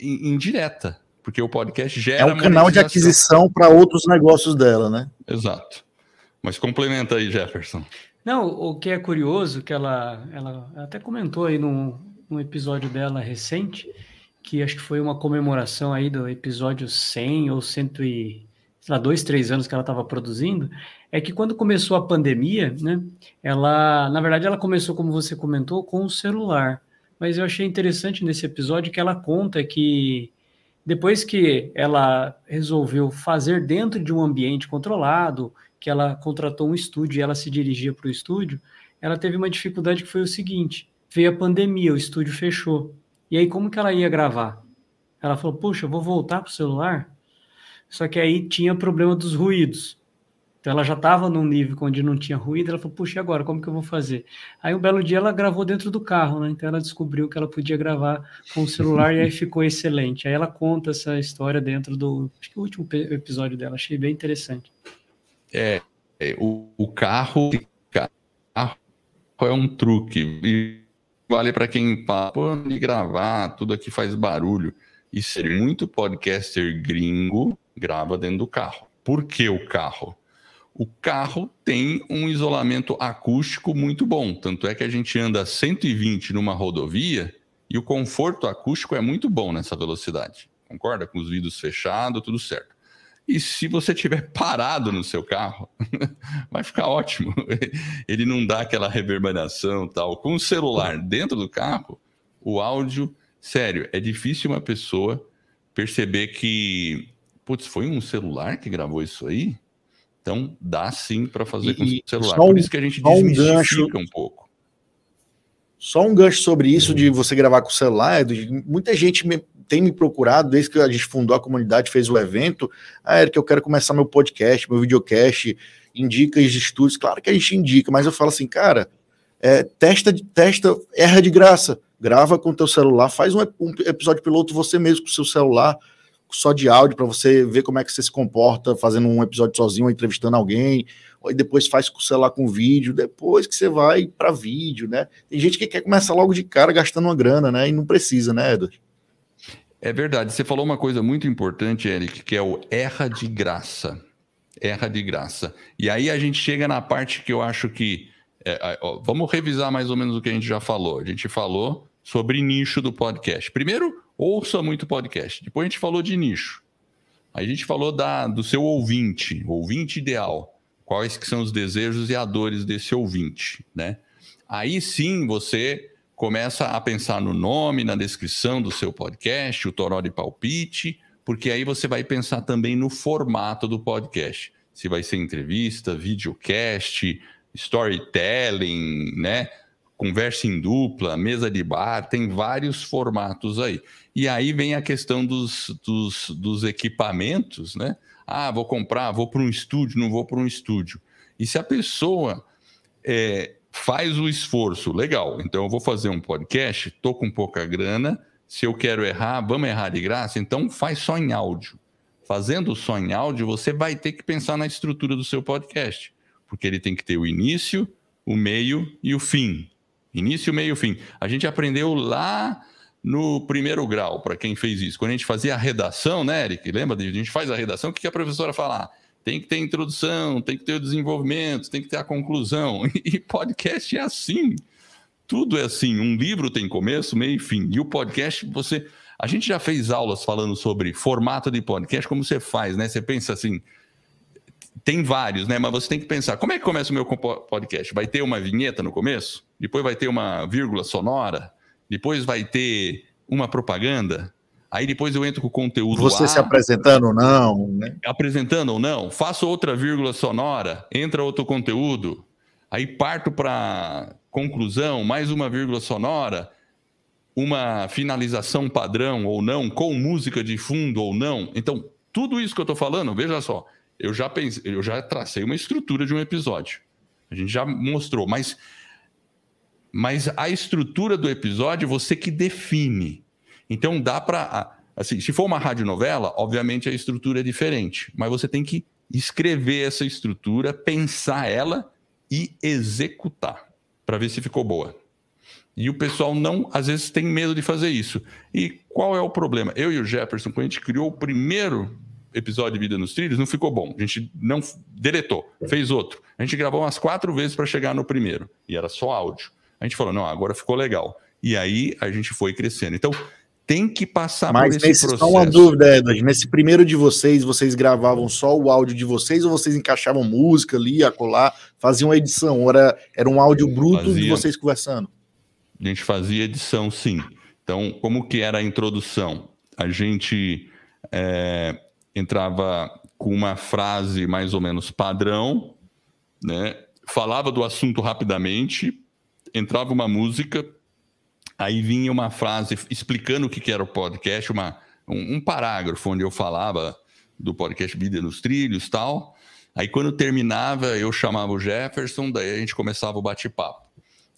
indireta porque o podcast gera. É um canal de aquisição para outros negócios dela, né? Exato. Mas complementa aí, Jefferson. Não, o que é curioso, que ela, ela até comentou aí num, num episódio dela recente, que acho que foi uma comemoração aí do episódio 100 ou 100 e, sei lá, dois, três anos que ela estava produzindo, é que quando começou a pandemia, né, ela, na verdade, ela começou, como você comentou, com o celular. Mas eu achei interessante nesse episódio que ela conta que depois que ela resolveu fazer dentro de um ambiente controlado, que ela contratou um estúdio e ela se dirigia para o estúdio, ela teve uma dificuldade que foi o seguinte: veio a pandemia, o estúdio fechou. E aí, como que ela ia gravar? Ela falou: Puxa, eu vou voltar para o celular. Só que aí tinha problema dos ruídos. Então ela já estava num nível onde não tinha ruído, ela falou, puxa, e agora, como que eu vou fazer? Aí um belo dia ela gravou dentro do carro, né? Então ela descobriu que ela podia gravar com o celular e aí *laughs* ficou excelente. Aí ela conta essa história dentro do, último episódio dela, achei bem interessante. É, é o, o carro, carro é um truque. E vale para quem fala, pô, de gravar, tudo aqui faz barulho. E ser muito podcaster gringo grava dentro do carro. Por que o carro? O carro tem um isolamento acústico muito bom. Tanto é que a gente anda 120 numa rodovia e o conforto acústico é muito bom nessa velocidade. Concorda? Com os vidros fechados, tudo certo. E se você tiver *laughs* parado no seu carro, *laughs* vai ficar ótimo. *laughs* Ele não dá aquela reverberação tal. Com o celular dentro do carro, o áudio, sério, é difícil uma pessoa perceber que, putz, foi um celular que gravou isso aí? Então, dá sim para fazer e, com o celular. Por isso que a gente desmistifica um, gancho, um pouco. Só um gancho sobre isso de você gravar com o celular. Muita gente me, tem me procurado desde que a gente fundou a comunidade, fez o evento. Ah, Eric, eu quero começar meu podcast, meu videocast, indica os estudos. Claro que a gente indica, mas eu falo assim, cara, é, testa, testa, erra de graça. grava com o teu celular, faz um, um episódio piloto você mesmo com o seu celular, só de áudio, para você ver como é que você se comporta fazendo um episódio sozinho, entrevistando alguém, e depois faz com o celular com vídeo, depois que você vai para vídeo, né? Tem gente que quer começar logo de cara gastando uma grana, né? E não precisa, né, Edward? É verdade. Você falou uma coisa muito importante, Eric, que é o erra de graça. Erra de graça. E aí a gente chega na parte que eu acho que. É, ó, vamos revisar mais ou menos o que a gente já falou. A gente falou sobre nicho do podcast. Primeiro, ouça muito podcast. Depois a gente falou de nicho. Aí a gente falou da, do seu ouvinte, ouvinte ideal. Quais que são os desejos e a dores desse ouvinte, né? Aí sim você começa a pensar no nome, na descrição do seu podcast, o Toró de Palpite, porque aí você vai pensar também no formato do podcast. Se vai ser entrevista, videocast, storytelling, né? Conversa em dupla, mesa de bar, tem vários formatos aí. E aí vem a questão dos, dos, dos equipamentos, né? Ah, vou comprar, vou para um estúdio, não vou para um estúdio. E se a pessoa é, faz o esforço, legal, então eu vou fazer um podcast, estou com pouca grana, se eu quero errar, vamos errar de graça, então faz só em áudio. Fazendo só em áudio, você vai ter que pensar na estrutura do seu podcast, porque ele tem que ter o início, o meio e o fim. Início, meio, fim. A gente aprendeu lá no primeiro grau, para quem fez isso. Quando a gente fazia a redação, né, Eric? Lembra? A gente faz a redação, o que a professora fala? Tem que ter introdução, tem que ter o desenvolvimento, tem que ter a conclusão. *laughs* E podcast é assim. Tudo é assim. Um livro tem começo, meio e fim. E o podcast, você. A gente já fez aulas falando sobre formato de podcast, como você faz, né? Você pensa assim, tem vários, né? Mas você tem que pensar, como é que começa o meu podcast? Vai ter uma vinheta no começo? Depois vai ter uma vírgula sonora? Depois vai ter uma propaganda? Aí depois eu entro com o conteúdo Você A, se apresentando ou não, né? Apresentando ou não, faço outra vírgula sonora, entra outro conteúdo, aí parto para conclusão, mais uma vírgula sonora, uma finalização padrão ou não, com música de fundo ou não. Então, tudo isso que eu estou falando, veja só, eu já pensei, eu já tracei uma estrutura de um episódio. A gente já mostrou, mas mas a estrutura do episódio você que define. Então dá para assim, se for uma radionovela, obviamente a estrutura é diferente, mas você tem que escrever essa estrutura, pensar ela e executar para ver se ficou boa. E o pessoal não, às vezes, tem medo de fazer isso. E qual é o problema? Eu e o Jefferson, quando a gente criou o primeiro episódio de Vida nos Trilhos, não ficou bom. A gente não deletou, fez outro. A gente gravou umas quatro vezes para chegar no primeiro, e era só áudio. A gente falou, não, agora ficou legal. E aí a gente foi crescendo. Então, tem que passar Mas por esse processo. Só uma dúvida, Edward. Nesse primeiro de vocês, vocês gravavam só o áudio de vocês ou vocês encaixavam música ali, a colar, faziam uma edição? Ou era, era um áudio bruto fazia, de vocês conversando? A gente fazia edição, sim. Então, como que era a introdução? A gente é, entrava com uma frase mais ou menos padrão, né? falava do assunto rapidamente, entrava uma música, aí vinha uma frase explicando o que era o podcast, uma, um, um parágrafo onde eu falava do podcast Vida nos Trilhos tal. Aí quando terminava, eu chamava o Jefferson, daí a gente começava o bate-papo.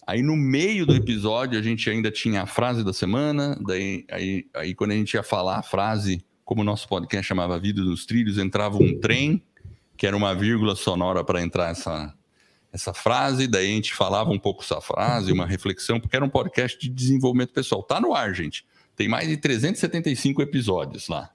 Aí no meio do episódio a gente ainda tinha a frase da semana, daí aí, aí quando a gente ia falar a frase como o nosso podcast chamava Vida dos Trilhos, entrava um trem, que era uma vírgula sonora para entrar essa, essa frase, daí a gente falava um pouco essa frase, uma reflexão, porque era um podcast de desenvolvimento pessoal. Tá no ar, gente. Tem mais de 375 episódios lá.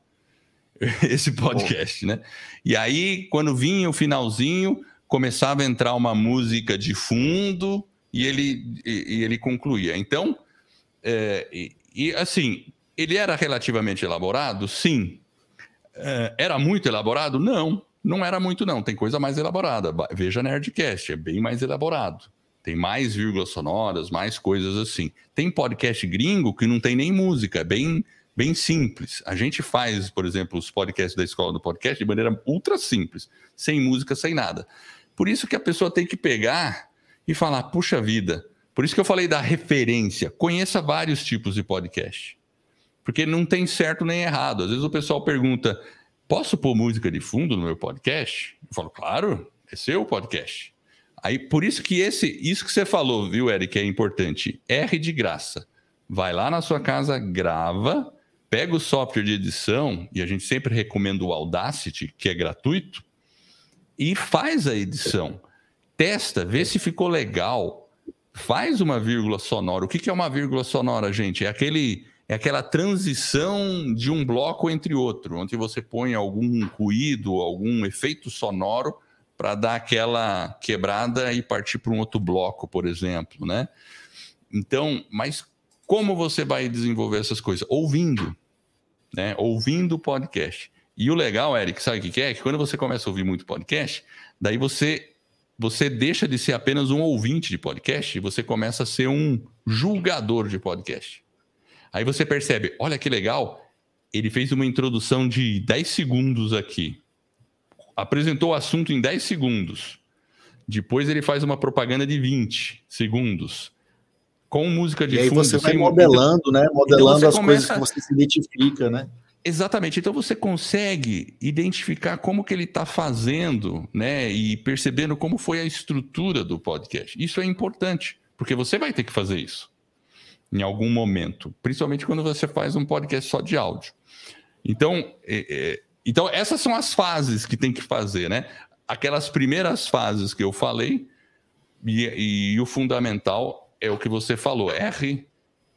*laughs* Esse podcast, né? E aí, quando vinha o finalzinho, começava a entrar uma música de fundo e ele, e, e ele concluía. Então, é, e, e assim, ele era relativamente elaborado? Sim. É, era muito elaborado? Não, não era muito, não. Tem coisa mais elaborada. Veja Nerdcast, é bem mais elaborado. Tem mais vírgulas sonoras, mais coisas assim. Tem podcast gringo que não tem nem música, é bem, bem simples. A gente faz, por exemplo, os podcasts da escola do podcast de maneira ultra simples, sem música, sem nada. Por isso que a pessoa tem que pegar e falar, puxa vida. Por isso que eu falei da referência. Conheça vários tipos de podcast. Porque não tem certo nem errado. Às vezes o pessoal pergunta: posso pôr música de fundo no meu podcast? Eu falo, claro, é seu podcast. Aí, por isso que esse, isso que você falou, viu, Eric, é importante. R de graça. vai lá na sua casa, grava, pega o software de edição, e a gente sempre recomenda o Audacity, que é gratuito, e faz a edição. Testa, vê se ficou legal. Faz uma vírgula sonora. O que é uma vírgula sonora, gente? É aquele é aquela transição de um bloco entre outro, onde você põe algum ruído, algum efeito sonoro para dar aquela quebrada e partir para um outro bloco, por exemplo, né? Então, mas como você vai desenvolver essas coisas? Ouvindo, né? Ouvindo o podcast. E o legal, Eric, sabe o que é? Que quando você começa a ouvir muito podcast, daí você você deixa de ser apenas um ouvinte de podcast e você começa a ser um julgador de podcast. Aí você percebe, olha que legal, ele fez uma introdução de 10 segundos aqui. Apresentou o assunto em 10 segundos. Depois ele faz uma propaganda de 20 segundos. Com música de e aí fundo. você vai modelando, né? Então modelando então as começa... coisas que você se identifica, né? Exatamente. Então você consegue identificar como que ele está fazendo, né? E percebendo como foi a estrutura do podcast. Isso é importante, porque você vai ter que fazer isso em algum momento, principalmente quando você faz um podcast só de áudio. Então, é, é, então essas são as fases que tem que fazer, né? Aquelas primeiras fases que eu falei, e, e o fundamental é o que você falou, R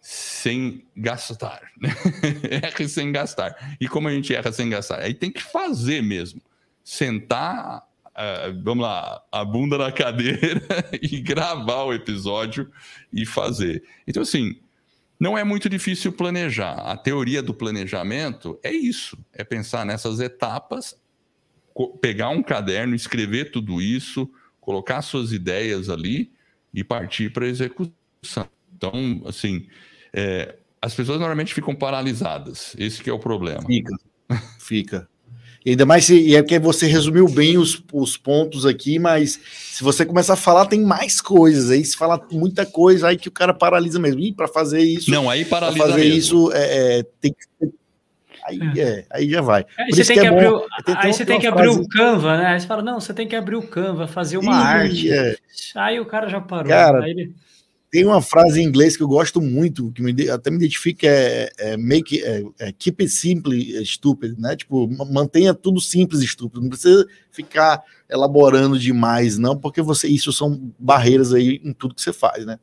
sem gastar, né? *laughs* R sem gastar. E como a gente erra sem gastar? Aí tem que fazer mesmo. Sentar, uh, vamos lá, a bunda na *laughs* cadeira e gravar o episódio e fazer. Então, assim, não é muito difícil planejar. A teoria do planejamento é isso: é pensar nessas etapas, pegar um caderno, escrever tudo isso, colocar suas ideias ali e partir para a execução. Então, assim, é, as pessoas normalmente ficam paralisadas. Esse é o problema. Fica, fica. E ainda mais se, e é porque você resumiu bem os, os pontos aqui, mas se você começar a falar, tem mais coisas. Aí se fala muita coisa, aí que o cara paralisa mesmo. E para fazer isso. Não, aí paralisa. fazer mesmo. isso é, é, tem que. Aí, é. é, aí já vai. Aí você tem que, é abrir, o, aí você tem que abrir o Canva, né? Aí você fala, não, você tem que abrir o Canva, fazer uma Ih, arte. É. Aí o cara já parou. Cara, ele... Tem uma frase em inglês que eu gosto muito, que me, até me identifica, é, é make, é, é, keep it simple stupid, né? Tipo, mantenha tudo simples e estúpido. Não precisa ficar elaborando demais, não, porque você isso são barreiras aí em tudo que você faz, né?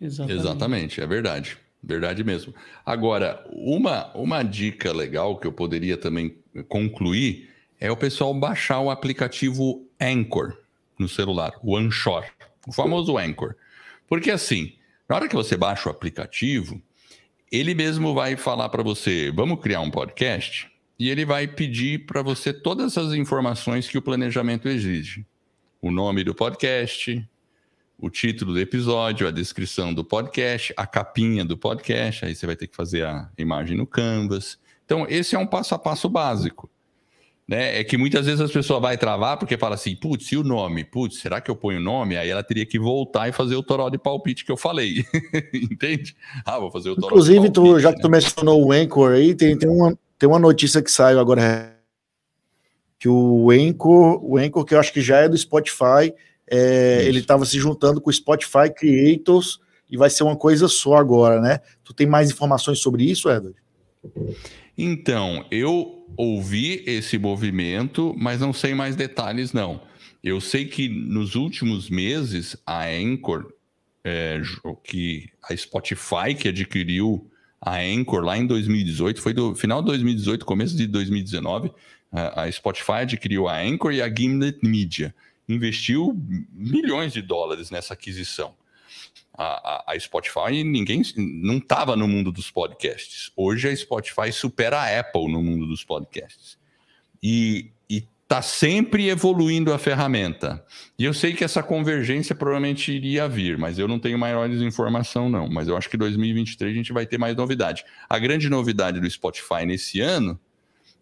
Exatamente, Exatamente é verdade. Verdade mesmo. Agora, uma, uma dica legal que eu poderia também concluir é o pessoal baixar o aplicativo Anchor no celular, o Anchor, o famoso Anchor. Porque assim, na hora que você baixa o aplicativo, ele mesmo vai falar para você: vamos criar um podcast? E ele vai pedir para você todas as informações que o planejamento exige: o nome do podcast, o título do episódio, a descrição do podcast, a capinha do podcast. Aí você vai ter que fazer a imagem no Canvas. Então, esse é um passo a passo básico né? É que muitas vezes as pessoas vai travar porque fala assim, putz, e o nome? Putz, será que eu ponho o nome? Aí ela teria que voltar e fazer o toró de palpite que eu falei. *laughs* Entende? Ah, vou fazer o toró Inclusive, de palpite, tu, já né? que tu mencionou o Anchor aí, tem, tem, uma, tem uma notícia que saiu agora que o Anchor, o Anchor que eu acho que já é do Spotify, é, ele estava se juntando com o Spotify Creators e vai ser uma coisa só agora, né? Tu tem mais informações sobre isso, Edward? Então, eu ouvi esse movimento, mas não sei mais detalhes, não. Eu sei que nos últimos meses, a Anchor, é, que a Spotify que adquiriu a Anchor lá em 2018, foi do final de 2018, começo de 2019, a Spotify adquiriu a Anchor e a Gimlet Media. Investiu milhões de dólares nessa aquisição a, a, Spotify ninguém não estava no mundo dos podcasts. Hoje a Spotify supera a Apple no mundo dos podcasts. E está sempre evoluindo a ferramenta. E eu sei que essa convergência provavelmente iria vir, mas eu não tenho maiores informação não. Mas eu acho que 2023 a gente vai ter mais novidade. A grande novidade do Spotify nesse ano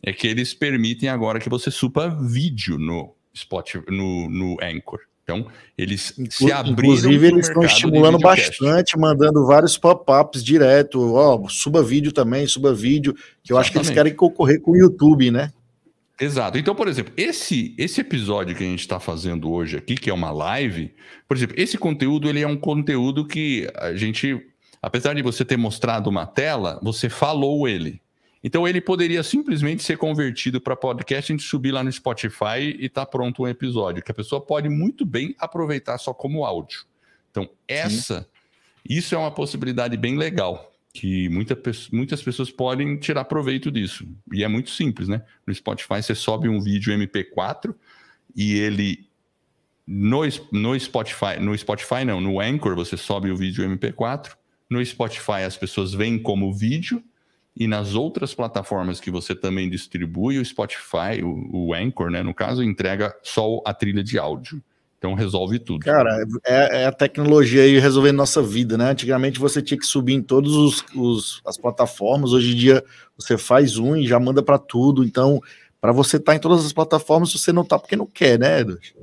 é que eles permitem agora que você supa vídeo no Spotify, no, no Anchor. Então, eles se abriram. Inclusive, eles estão estimulando bastante, mandando vários pop-ups direto. Ó, suba vídeo também, suba vídeo, que eu Exatamente. acho que eles querem concorrer com o YouTube, né? Exato. Então, por exemplo, esse, esse episódio que a gente está fazendo hoje aqui, que é uma live, por exemplo, esse conteúdo ele é um conteúdo que a gente apesar de você ter mostrado uma tela, você falou ele. Então ele poderia simplesmente ser convertido para podcast, a gente subir lá no Spotify e tá pronto um episódio, que a pessoa pode muito bem aproveitar só como áudio. Então, essa, Sim. isso é uma possibilidade bem legal, que muita, muitas pessoas podem tirar proveito disso. E é muito simples, né? No Spotify você sobe um vídeo MP4 e ele no, no Spotify, no Spotify não, no Anchor você sobe o vídeo MP4, no Spotify as pessoas veem como vídeo e nas outras plataformas que você também distribui, o Spotify, o, o Anchor, né, no caso, entrega só a trilha de áudio. Então resolve tudo. Cara, é, é, a tecnologia aí resolvendo nossa vida, né? Antigamente você tinha que subir em todas as plataformas, hoje em dia você faz um e já manda para tudo. Então, para você estar tá em todas as plataformas, você não tá porque não quer, né, Edward?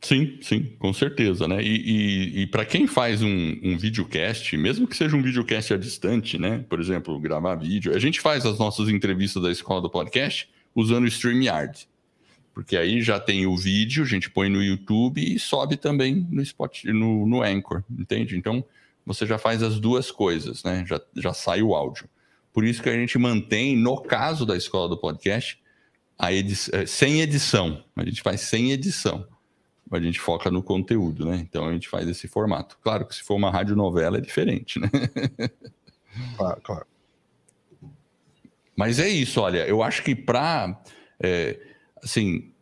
Sim, sim, com certeza, né? E, e, e para quem faz um, um videocast, mesmo que seja um videocast à distante, né? Por exemplo, gravar vídeo, a gente faz as nossas entrevistas da escola do podcast usando o StreamYard porque aí já tem o vídeo, a gente põe no YouTube e sobe também no, spot, no, no Anchor, entende? Então você já faz as duas coisas, né? Já, já sai o áudio. Por isso que a gente mantém, no caso da escola do podcast, a edição, é, sem edição. A gente faz sem edição. A gente foca no conteúdo, né? Então a gente faz esse formato. Claro que se for uma radionovela é diferente, né? *laughs* Claro, claro. Mas é isso, olha, eu acho que para. É, assim,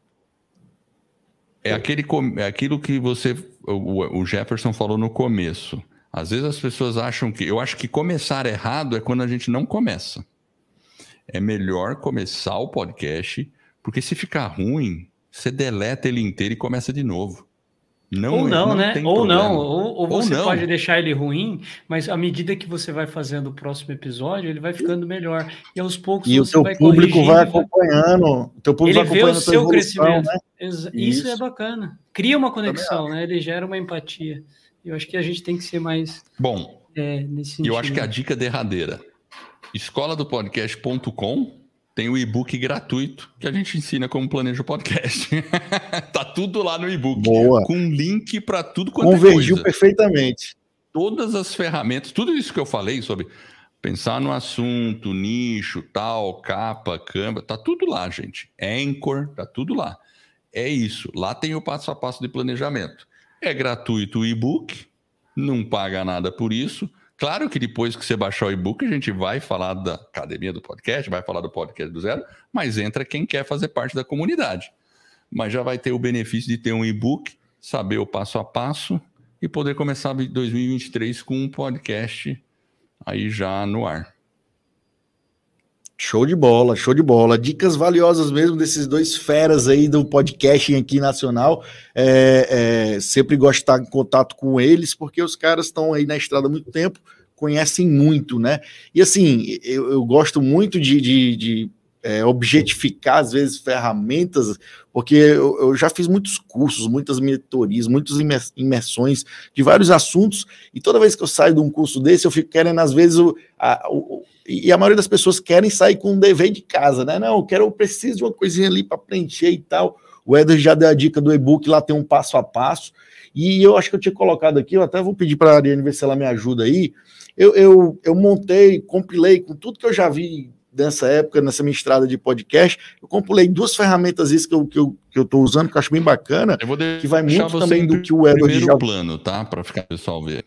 é, aquele, é aquilo que você, o, o Jefferson falou no começo. Às vezes as pessoas acham que. Eu acho que começar errado é quando a gente não começa. É melhor começar o podcast, porque se ficar ruim, você deleta ele inteiro e começa de novo. Não, ou não, não né? Ou problema. não, ou, ou você ou não. pode deixar ele ruim, mas à medida que você vai fazendo o próximo episódio, ele vai ficando melhor. E aos poucos e o teu público vai acompanhando. O teu público ele vai acompanhando vê o seu evolução, crescimento. Né? Isso. Isso. é bacana. Cria uma conexão, né? Ele gera uma empatia. Eu acho que a gente tem que ser mais. Bom, é, nesse sentido. eu acho que a dica derradeira: escola do podcast.com tem o e-book gratuito que a gente ensina como planeja o podcast. *laughs* tá tudo lá no e-book. Boa. Com link para tudo quanto Convergiu é perfeitamente. Todas as ferramentas, tudo isso que eu falei sobre pensar no assunto, nicho, tal, capa, câmera, tá tudo lá, gente. Anchor, tá tudo lá. É isso. Lá tem o passo a passo de planejamento. É gratuito o e-book, não paga nada por isso. Claro que depois que você baixar o e-book, a gente vai falar da academia do podcast, vai falar do podcast do zero, mas entra quem quer fazer parte da comunidade. Mas já vai ter o benefício de ter um e-book, saber o passo a passo e poder começar 2023 com um podcast aí já no ar. Show de bola, show de bola. Dicas valiosas mesmo desses dois feras aí do podcasting aqui nacional. É, é, sempre gosto de estar em contato com eles, porque os caras estão aí na estrada há muito tempo, conhecem muito, né? E assim, eu, eu gosto muito de, de, de é, objetificar, às vezes, ferramentas, porque eu, eu, já fiz muitos cursos, muitas mentorias, muitas imersões de vários assuntos, e toda vez que eu saio de um curso desse, eu fico querendo, às vezes, o, a, o e a maioria das pessoas querem sair com um dever de casa, né? Não, eu quero, eu preciso de uma coisinha ali para preencher e tal. O Eder já deu a dica do e-book, lá tem um passo a passo. E eu acho que eu tinha colocado aqui, eu até vou pedir para a Ariane ver se ela me ajuda aí. Eu, eu, eu montei, compilei com tudo que eu já vi nessa época, nessa minha estrada de podcast, eu compilei duas ferramentas isso que eu, que eu, que eu tô usando, que eu acho bem bacana, que vai muito também do que o Edward já... plano, tá? Para ficar o pessoal ver.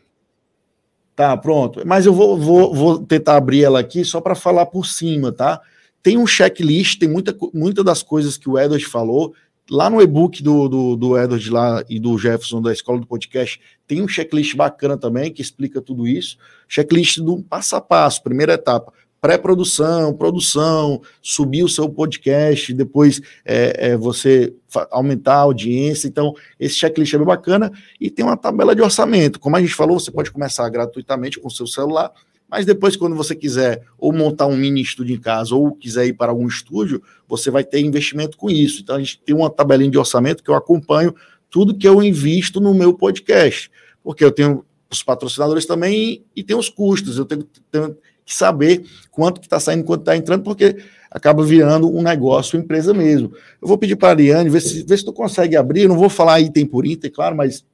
Tá, pronto. Mas eu vou, vou, vou tentar abrir ela aqui só para falar por cima, tá? Tem um checklist, tem muita, muita das coisas que o Edward falou. Lá no e-book do, do, do Edward lá e do Jefferson da Escola do Podcast, tem um checklist bacana também que explica tudo isso. Checklist do passo a passo, primeira etapa pré-produção, produção, subir o seu podcast, depois é, é, você aumentar a audiência. Então, esse checklist é bem bacana e tem uma tabela de orçamento. Como a gente falou, você pode começar gratuitamente com o seu celular, mas depois, quando você quiser ou montar um mini estúdio em casa ou quiser ir para algum estúdio, você vai ter investimento com isso. Então, a gente tem uma tabelinha de orçamento que eu acompanho tudo que eu invisto no meu podcast, porque eu tenho os patrocinadores também e, tem os custos. Eu tenho, tenho que saber quanto que está saindo, quanto está entrando, porque acaba virando um negócio, empresa mesmo. Eu vou pedir para a Ariane, ver se, ver se tu consegue abrir, eu não vou falar item por item, claro, mas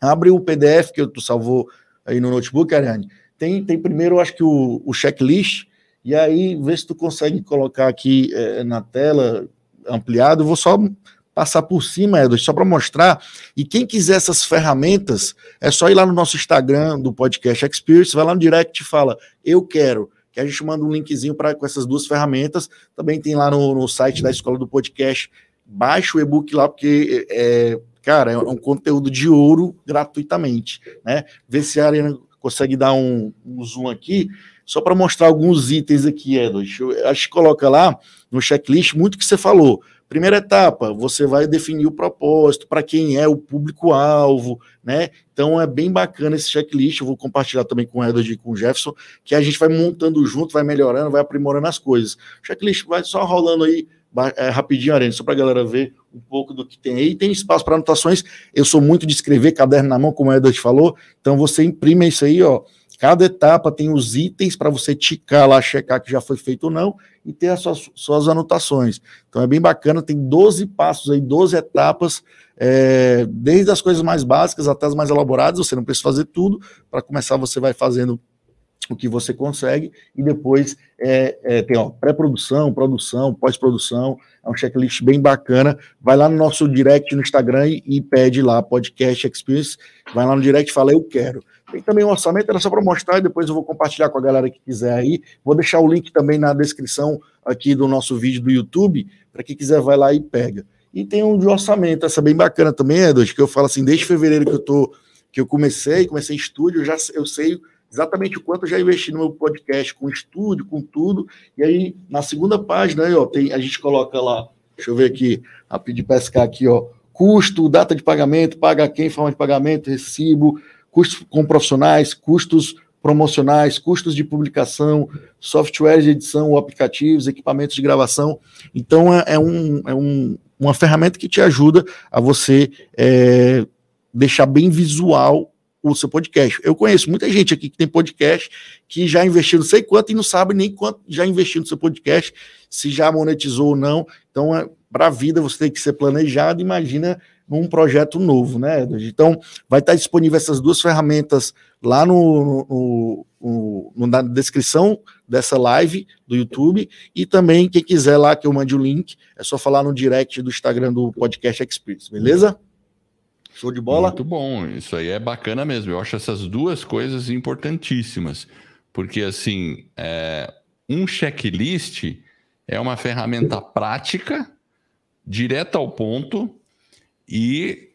abre o PDF que tu salvou aí no notebook, Ariane, tem, tem primeiro, eu acho que o, o checklist, e aí vê se tu consegue colocar aqui é, na tela ampliado. Eu vou só passar por cima, Edward, só para mostrar. E quem quiser essas ferramentas, é só ir lá no nosso Instagram do Podcast Experience, vai lá no direct e fala, eu quero que a gente manda um linkzinho para com essas duas ferramentas. Também tem lá no, no site da Escola do Podcast. Baixa o e-book lá, porque é, cara, é um conteúdo de ouro gratuitamente, né? Vê se a Arena consegue dar um, um zoom aqui, só para mostrar alguns itens aqui, Edward. Acho que coloca lá no checklist muito que você falou. Primeira etapa, você vai definir o propósito, para quem é o público-alvo, né? Então é bem bacana esse checklist. Eu vou compartilhar também com o Edward e com o Jefferson, que a gente vai montando junto, vai melhorando, vai aprimorando as coisas. O checklist vai só rolando aí é, rapidinho, Arena, só para a galera ver um pouco do que tem aí. Tem espaço para anotações. Eu sou muito de escrever caderno na mão, como o Edward falou. Então você imprime isso aí, ó. Cada etapa tem os itens para você ticar lá, checar que já foi feito ou não e ter as suas, suas anotações. Então é bem bacana, tem 12 passos aí, 12 etapas, é, desde as coisas mais básicas até as mais elaboradas, você não precisa fazer tudo, para começar você vai fazendo o que você consegue, e depois é, é, tem pré-produção, produção, pós-produção, é um checklist bem bacana. Vai lá no nosso direct no Instagram e, e, pede lá, podcast experience, vai lá no direct e fala, eu quero. Tem também um orçamento, era só para mostrar, e depois eu vou compartilhar com a galera que quiser aí. Vou deixar o link também na descrição aqui do nosso vídeo do YouTube, para quem quiser vai lá e pega. E tem um de orçamento, essa bem bacana também, Edward, que eu falo assim, desde fevereiro que eu tô, que eu comecei, comecei em estúdio, eu já eu sei exatamente o quanto eu já investi no meu podcast, com estúdio, com tudo. E aí, na segunda página, aí, ó, tem, a gente coloca lá, deixa eu ver aqui, rapidinho pescar aqui, ó, custo, data de pagamento, paga quem, forma de pagamento, recibo, custos com profissionais, custos promocionais, custos de publicação, softwares de edição aplicativos, equipamentos de gravação. Então, é, é, um, é um, uma ferramenta que te ajuda a você é, deixar bem visual o seu podcast. Eu conheço muita gente aqui que tem podcast que já investiu não sei quanto e não sabe nem quanto já investiu no seu podcast, se já monetizou ou não. Então, é, para a vida você tem que ser planejado, imagina num projeto novo, né, Edward? Então, vai estar disponível essas duas ferramentas lá no, no, no, na descrição dessa live do YouTube e também quem quiser lá que eu mande o link, é só falar no direct do Instagram do Podcast Experience, beleza? Show de bola? Muito bom, isso aí é bacana mesmo. Eu acho essas duas coisas importantíssimas, porque assim, é, um checklist é uma ferramenta prática, direta ao ponto, e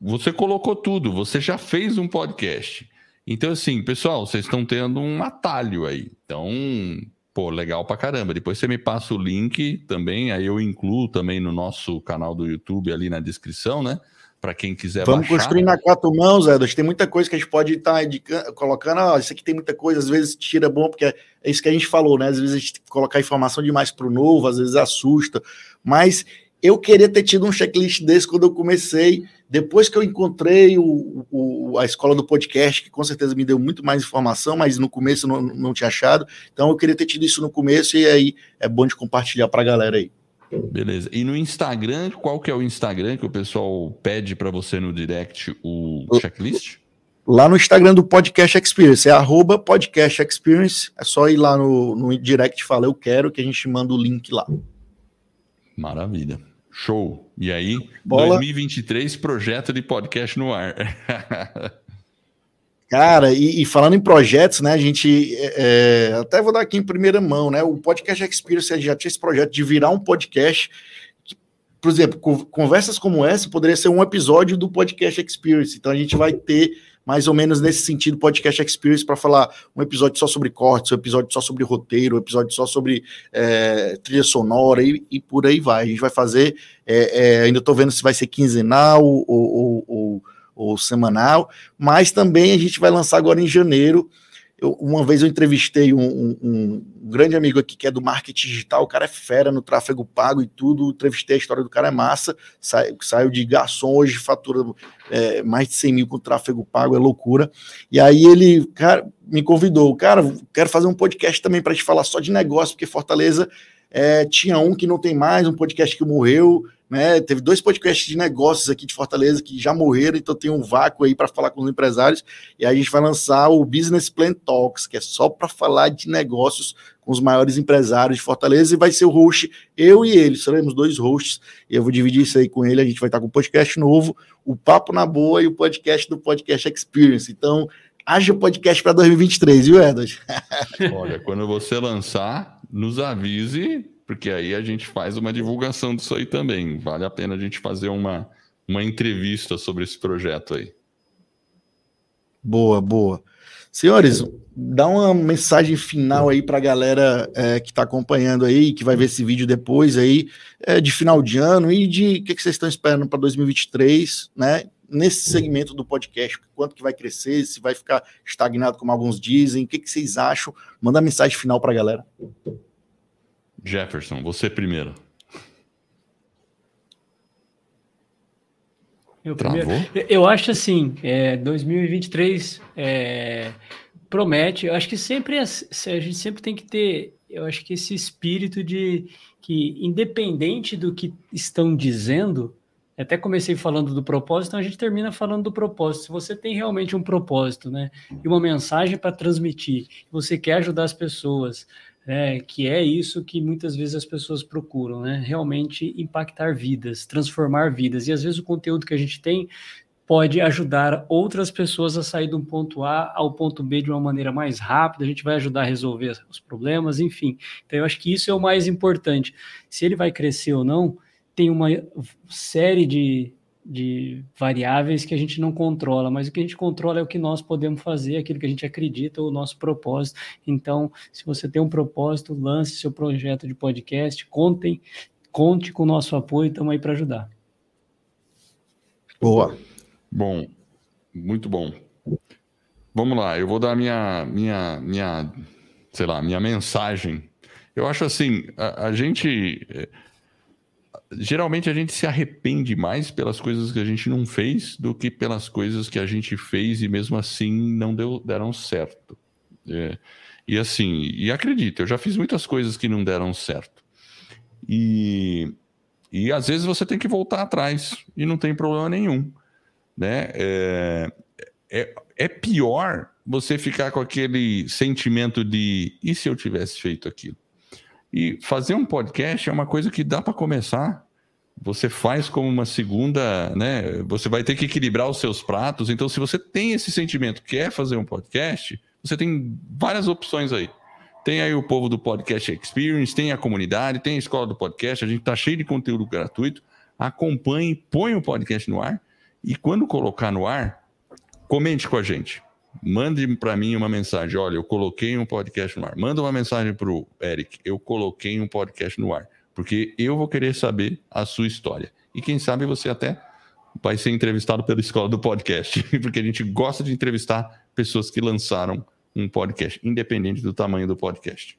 você colocou tudo, você já fez um podcast. Então, assim, pessoal, vocês estão tendo um atalho aí. Então, pô, legal pra caramba. Depois você me passa o link também, aí eu incluo também no nosso canal do YouTube ali na descrição, né? para quem quiser Vamos baixar. construir na quatro mãos, Edson. Tem muita coisa que a gente pode estar tá colocando. Ó, isso aqui tem muita coisa, às vezes tira bom, porque é isso que a gente falou, né? Às vezes a gente colocar informação demais para o novo, às vezes assusta. Mas eu queria ter tido um checklist desse quando eu comecei. Depois que eu encontrei o, o, a escola do podcast, que com certeza me deu muito mais informação, mas no começo eu não, não tinha achado. Então eu queria ter tido isso no começo, e aí é bom de compartilhar para a galera aí. Beleza. E no Instagram, qual que é o Instagram que o pessoal pede para você no direct o checklist? Lá no Instagram do Podcast Experience, é arroba Podcast Experience. É só ir lá no, no direct e falar eu quero, que a gente manda o link lá. Maravilha. Show. E aí, Bola. 2023, projeto de podcast no ar. *laughs* Cara, e, e, falando em projetos, né, a gente é, é, até vou dar aqui em primeira mão, né? O Podcast Experience já tinha esse projeto de virar um podcast. Que, por exemplo, conversas como essa poderia ser um episódio do Podcast Experience. Então a gente vai ter mais ou menos nesse sentido podcast Experience para falar um episódio só sobre cortes, um episódio só sobre roteiro, um episódio só sobre é, trilha sonora e, e, por aí vai. A gente vai fazer, é, é, ainda estou vendo se vai ser quinzenal ou, ou, ou ou semanal, mas também a gente vai lançar agora em janeiro. Eu, uma vez eu entrevistei um, um, um, grande amigo aqui que é do marketing digital, o cara é fera no tráfego pago e tudo, entrevistei a história do cara, é massa, sai, saiu de garçom, hoje fatura é, mais de 100 mil com tráfego pago, é loucura. E aí ele cara, me convidou, cara, quero fazer um podcast também para te falar só de negócio, porque Fortaleza é, tinha um que não tem mais, um podcast que morreu, né? Teve dois podcasts de negócios aqui de Fortaleza que já morreram, então tem um vácuo aí para falar com os empresários. E a gente vai lançar o Business Plan Talks, que é só para falar de negócios com os maiores empresários de Fortaleza e vai ser o host, eu e ele, seremos dois hosts, e eu vou dividir isso aí com ele, a gente vai estar com um podcast novo, o Papo na Boa e o podcast do Podcast Experience. Então, haja podcast para 2023, viu, Edward? *laughs* Olha, quando você lançar, nos avise, porque aí a gente faz uma divulgação disso aí também. Vale a pena a gente fazer uma, uma entrevista sobre esse projeto aí. Boa, boa. Senhores, dá uma mensagem final aí para a galera é, que está acompanhando aí, que vai ver esse vídeo depois aí, é, de final de ano e de o que, que vocês estão esperando para 2023, né? Nesse segmento do podcast, quanto que vai crescer, se vai ficar estagnado, como alguns dizem, o que, que vocês acham? Manda mensagem final para a galera. Jefferson, você primeiro. Eu, primeiro, eu acho assim, é, 2023 é, promete. Eu acho que sempre a, a gente sempre tem que ter, eu acho que esse espírito de que independente do que estão dizendo, até comecei falando do propósito, então a gente termina falando do propósito. Se você tem realmente um propósito, né, e uma mensagem para transmitir, você quer ajudar as pessoas, né, que é isso que muitas vezes as pessoas procuram, né? Realmente impactar vidas, transformar vidas. E às vezes o conteúdo que a gente tem pode ajudar outras pessoas a sair do ponto A ao ponto B de uma maneira mais rápida, a gente vai ajudar a resolver os problemas, enfim. Então eu acho que isso é o mais importante. Se ele vai crescer ou não, tem uma série de de variáveis que a gente não controla, mas o que a gente controla é o que nós podemos fazer, aquilo que a gente acredita, o nosso propósito. Então, se você tem um propósito, lance seu projeto de podcast, contem, conte com o nosso apoio, estamos aí para ajudar. Boa. Bom, muito bom. Vamos lá, eu vou dar minha, minha, minha, sei lá, minha mensagem. Eu acho assim, a, a gente geralmente a gente se arrepende mais pelas coisas que a gente não fez do que pelas coisas que a gente fez e mesmo assim não deu, deram certo. É, e assim, e acredita, eu já fiz muitas coisas que não deram certo. E, e às vezes você tem que voltar atrás e não tem problema nenhum. Né? É, é, é pior você ficar com aquele sentimento de e se eu tivesse feito aquilo? E fazer um podcast é uma coisa que dá para começar. Você faz como uma segunda, né? Você vai ter que equilibrar os seus pratos. Então, se você tem esse sentimento, quer fazer um podcast, você tem várias opções aí. Tem aí o povo do Podcast Experience, tem a comunidade, tem a escola do podcast. A gente está cheio de conteúdo gratuito. Acompanhe, põe o podcast no ar. E quando colocar no ar, comente com a gente mande para mim uma mensagem. Olha, eu coloquei um podcast no ar. Manda uma mensagem para o Eric. Eu coloquei um podcast no ar. Porque eu vou querer saber a sua história. E quem sabe você até vai ser entrevistado pela escola do podcast. *laughs* Porque a gente gosta de entrevistar pessoas que lançaram um podcast, independente do tamanho do podcast.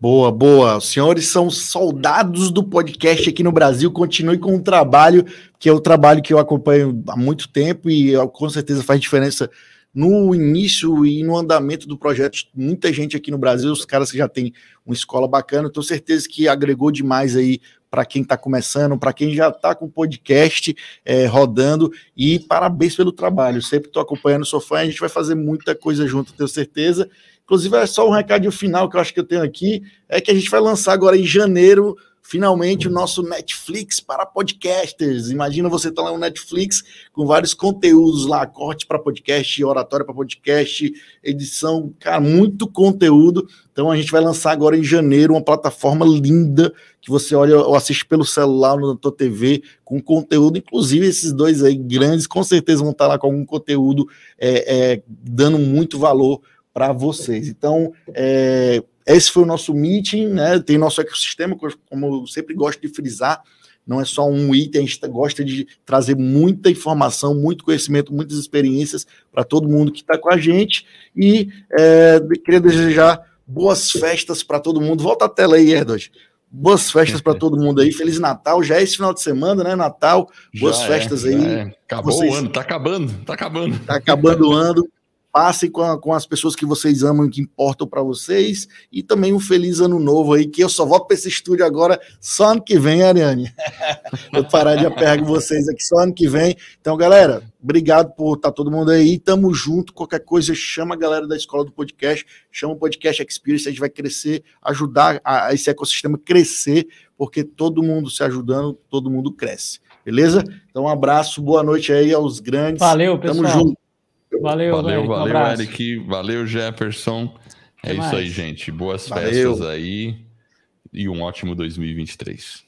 Boa, boa. Os senhores são soldados do podcast aqui no Brasil. Continue com o trabalho, que é o trabalho que eu acompanho há muito tempo e com certeza faz diferença no início e no andamento do projeto. Muita gente aqui no Brasil, os caras que já têm uma escola bacana, tenho certeza que agregou demais aí para quem está começando, para quem já está com o podcast é, rodando. E parabéns pelo trabalho. Sempre estou acompanhando, sou fã. A gente vai fazer muita coisa junto, tenho certeza. Inclusive, é só um recadinho final que eu acho que eu tenho aqui, é que a gente vai lançar agora em janeiro, finalmente, o nosso Netflix para podcasters. Imagina você estar tá lá no Netflix com vários conteúdos lá, corte para podcast, oratória para podcast, edição, cara, muito conteúdo. Então a gente vai lançar agora em janeiro uma plataforma linda que você olha ou assiste pelo celular na tua TV com conteúdo, inclusive esses dois aí grandes, com certeza vão estar tá lá com algum conteúdo é, é, dando muito valor para vocês. Então, é, esse foi o nosso meeting, né? Tem nosso ecossistema, como eu sempre gosto de frisar, não é só um item, a gente gosta de trazer muita informação, muito conhecimento, muitas experiências para todo mundo que está com a gente. E é, queria desejar boas festas para todo mundo. Volta a tela aí, Erdog. Boas festas para todo mundo aí. Feliz Natal. Já é esse final de semana, né? Natal. Boas já é, festas é, aí. É. Acabou Vocês... o ano, tá acabando, tá acabando. Tá acabando o ano passem com, a, com as pessoas que vocês amam e que importam para vocês. E também um feliz ano novo aí, que eu só volto para esse estúdio agora só ano que vem, Ariane. *laughs* Vou parar de apertar vocês aqui só ano que vem. Então, galera, obrigado por estar tá todo mundo aí. Tamo junto. Qualquer coisa, chama a galera da escola do podcast, chama o Podcast Experience. A gente vai crescer, ajudar a, a esse ecossistema crescer, porque todo mundo se ajudando, todo mundo cresce. Beleza? Então, um abraço, boa noite aí aos grandes. Valeu, pessoal. Tamo junto. Valeu, valeu, Eric, valeu, um Eric. Valeu, Jefferson. Até é mais. isso aí, gente. Boas valeu. festas aí e um ótimo 2023.